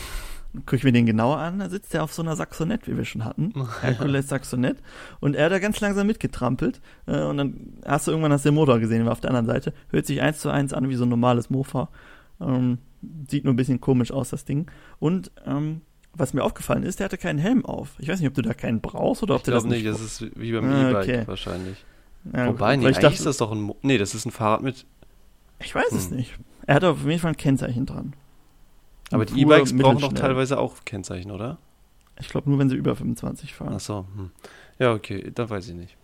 Dann gucke ich mir den genauer an, da sitzt er auf so einer Saxonette, wie wir schon hatten. Herkules Saxonette. Und er hat da ganz langsam mitgetrampelt. Äh, und dann hast du irgendwann hast den Motor gesehen, der war auf der anderen Seite. Hört sich eins zu eins an wie so ein normales Mofa. Ähm, sieht nur ein bisschen komisch aus, das Ding. Und ähm, was mir aufgefallen ist, der hatte keinen Helm auf. Ich weiß nicht, ob du da keinen brauchst oder ob Ich du das glaube nicht, nicht. das ist wie beim Ah, E-Bike okay. wahrscheinlich. Ja, Wobei, nee, ich dachte, ist das doch ein. Mo nee, das ist ein Fahrrad mit. ich weiß es Hm. nicht. Er hatte auf jeden Fall ein Kennzeichen dran. Aber die E-Bikes brauchen doch teilweise auch Kennzeichen, oder? Ich glaube nur, wenn sie über 25 fahren. Ach so. Hm. Ja, okay, da weiß ich nicht.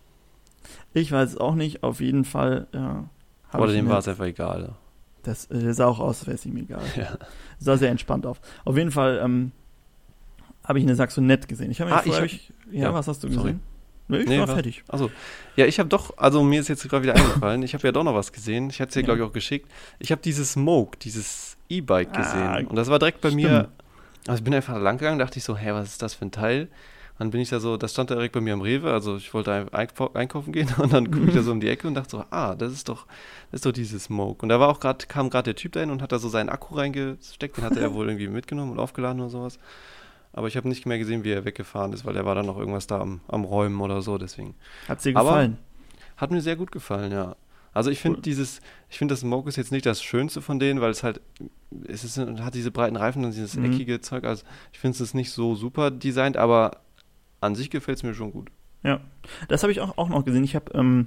Ich weiß es auch nicht. Auf jeden Fall. Ja, hab Oder dem war es einfach egal. Das äh, der sah auch aus, als wäre es ihm egal. Ja. Sah sehr entspannt auf. Auf jeden Fall ähm, habe ich eine Saxonette gesehen. Ich habe Ah, vorher, ich ich ja, ja, was hast du gesehen? Nee, ich Nee, war was? fertig. Also, ja, ich habe doch, also mir ist jetzt gerade wieder eingefallen, ich habe ja doch noch was gesehen. Ich hatte es dir, Ja. glaube ich, auch geschickt. Ich habe dieses Smoke, dieses E-Bike Ah, gesehen. Und das war direkt bei mir. stimmt. Also ich bin einfach lang gegangen, dachte ich so, hä, was ist das für ein Teil? Dann bin ich da so, das stand da direkt bei mir am Rewe, also ich wollte ein- einkau- einkaufen gehen und dann gucke ich da so um die Ecke und dachte so, ah, das ist doch, das ist doch dieses Smoke. Und da war auch gerade, kam gerade der Typ dahin und hat da so seinen Akku reingesteckt, den hatte er wohl irgendwie mitgenommen und aufgeladen oder sowas. Aber ich habe nicht mehr gesehen, wie er weggefahren ist, weil er war dann noch irgendwas da am, am Räumen oder so, deswegen. Hat dir Aber- gefallen? Hat mir sehr gut gefallen, ja. Also ich finde Cool. dieses, ich finde das Smoke ist jetzt nicht das Schönste von denen, weil es halt, es ist, hat diese breiten Reifen und dieses Mhm. eckige Zeug. Also ich finde es nicht so super designt, aber an sich gefällt es mir schon gut. Ja. Das habe ich auch, auch noch gesehen. Ich habe, ähm,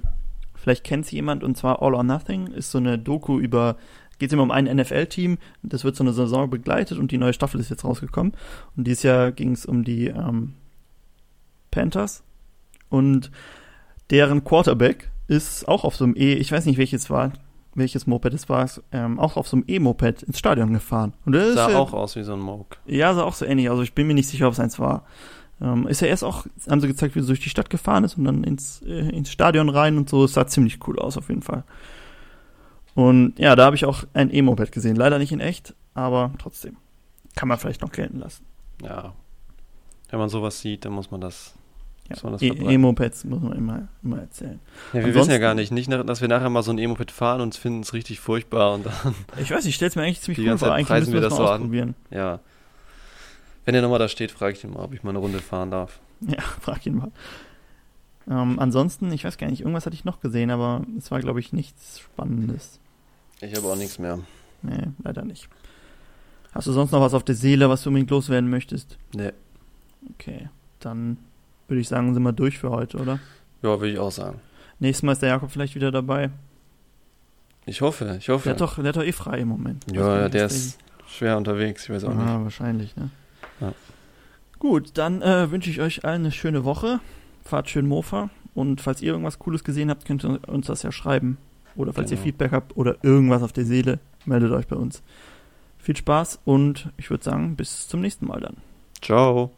vielleicht kennt sie jemand, und zwar All or Nothing, ist so eine Doku über, geht es immer um ein NFL-Team. Das wird so eine Saison begleitet und die neue Staffel ist jetzt rausgekommen. Und dieses Jahr ging es um die ähm, Panthers. Und deren Quarterback ist auch auf so einem E, ich weiß nicht welches war, welches Moped es war, ähm, auch auf so einem E-Moped ins Stadion gefahren. Und das Sah ist, äh, auch aus wie so ein Moke. ja, sah auch so ähnlich. Also ich bin mir nicht sicher, ob es eins war. Ähm, ist ja erst auch, haben sie gezeigt, wie er durch die Stadt gefahren ist und dann ins, äh, ins Stadion rein und so. Es sah ziemlich cool aus, auf jeden Fall. Und ja, da habe ich auch ein E-Moped gesehen. Leider nicht in echt, aber trotzdem. Kann man vielleicht noch gelten lassen. Ja. Wenn man sowas sieht, dann muss man das. Ja. E-. E-Mopeds muss man immer, immer erzählen. Ja, wir Ansonsten- wissen ja gar nicht, nicht, dass wir nachher mal so ein E-Moped fahren und finden es richtig furchtbar und dann, Ich weiß, ich stelle es mir eigentlich ziemlich Die cool ganze vor. Eigentlich preisen müssen wir das das mal so an. ausprobieren. ja. Wenn er nochmal da steht, frage ich den mal, ob ich mal eine Runde fahren darf. Ja, frag ihn mal. Ähm, ansonsten, ich weiß gar nicht, irgendwas hatte ich noch gesehen, aber es war, glaube ich, nichts Spannendes. Ich habe auch nichts mehr. Nee, leider nicht. Hast du sonst noch was auf der Seele, was du unbedingt loswerden möchtest? Nee. Okay, dann würde ich sagen, sind wir durch für heute, oder? Ja, würde ich auch sagen. Nächstes Mal ist der Jakob vielleicht wieder dabei. Ich hoffe, ich hoffe. Der, hat doch, der hat doch eh frei im Moment. Ja, ja, der ist schwer unterwegs, ich weiß auch nicht. Ah, wahrscheinlich, ne? Ja. Gut, dann äh, wünsche ich euch allen eine schöne Woche. Fahrt schön Mofa. Und falls ihr irgendwas Cooles gesehen habt, könnt ihr uns das ja schreiben. Oder falls ihr Genau. Feedback habt oder irgendwas auf der Seele, meldet euch bei uns. Viel Spaß und ich würde sagen, bis zum nächsten Mal dann. Ciao.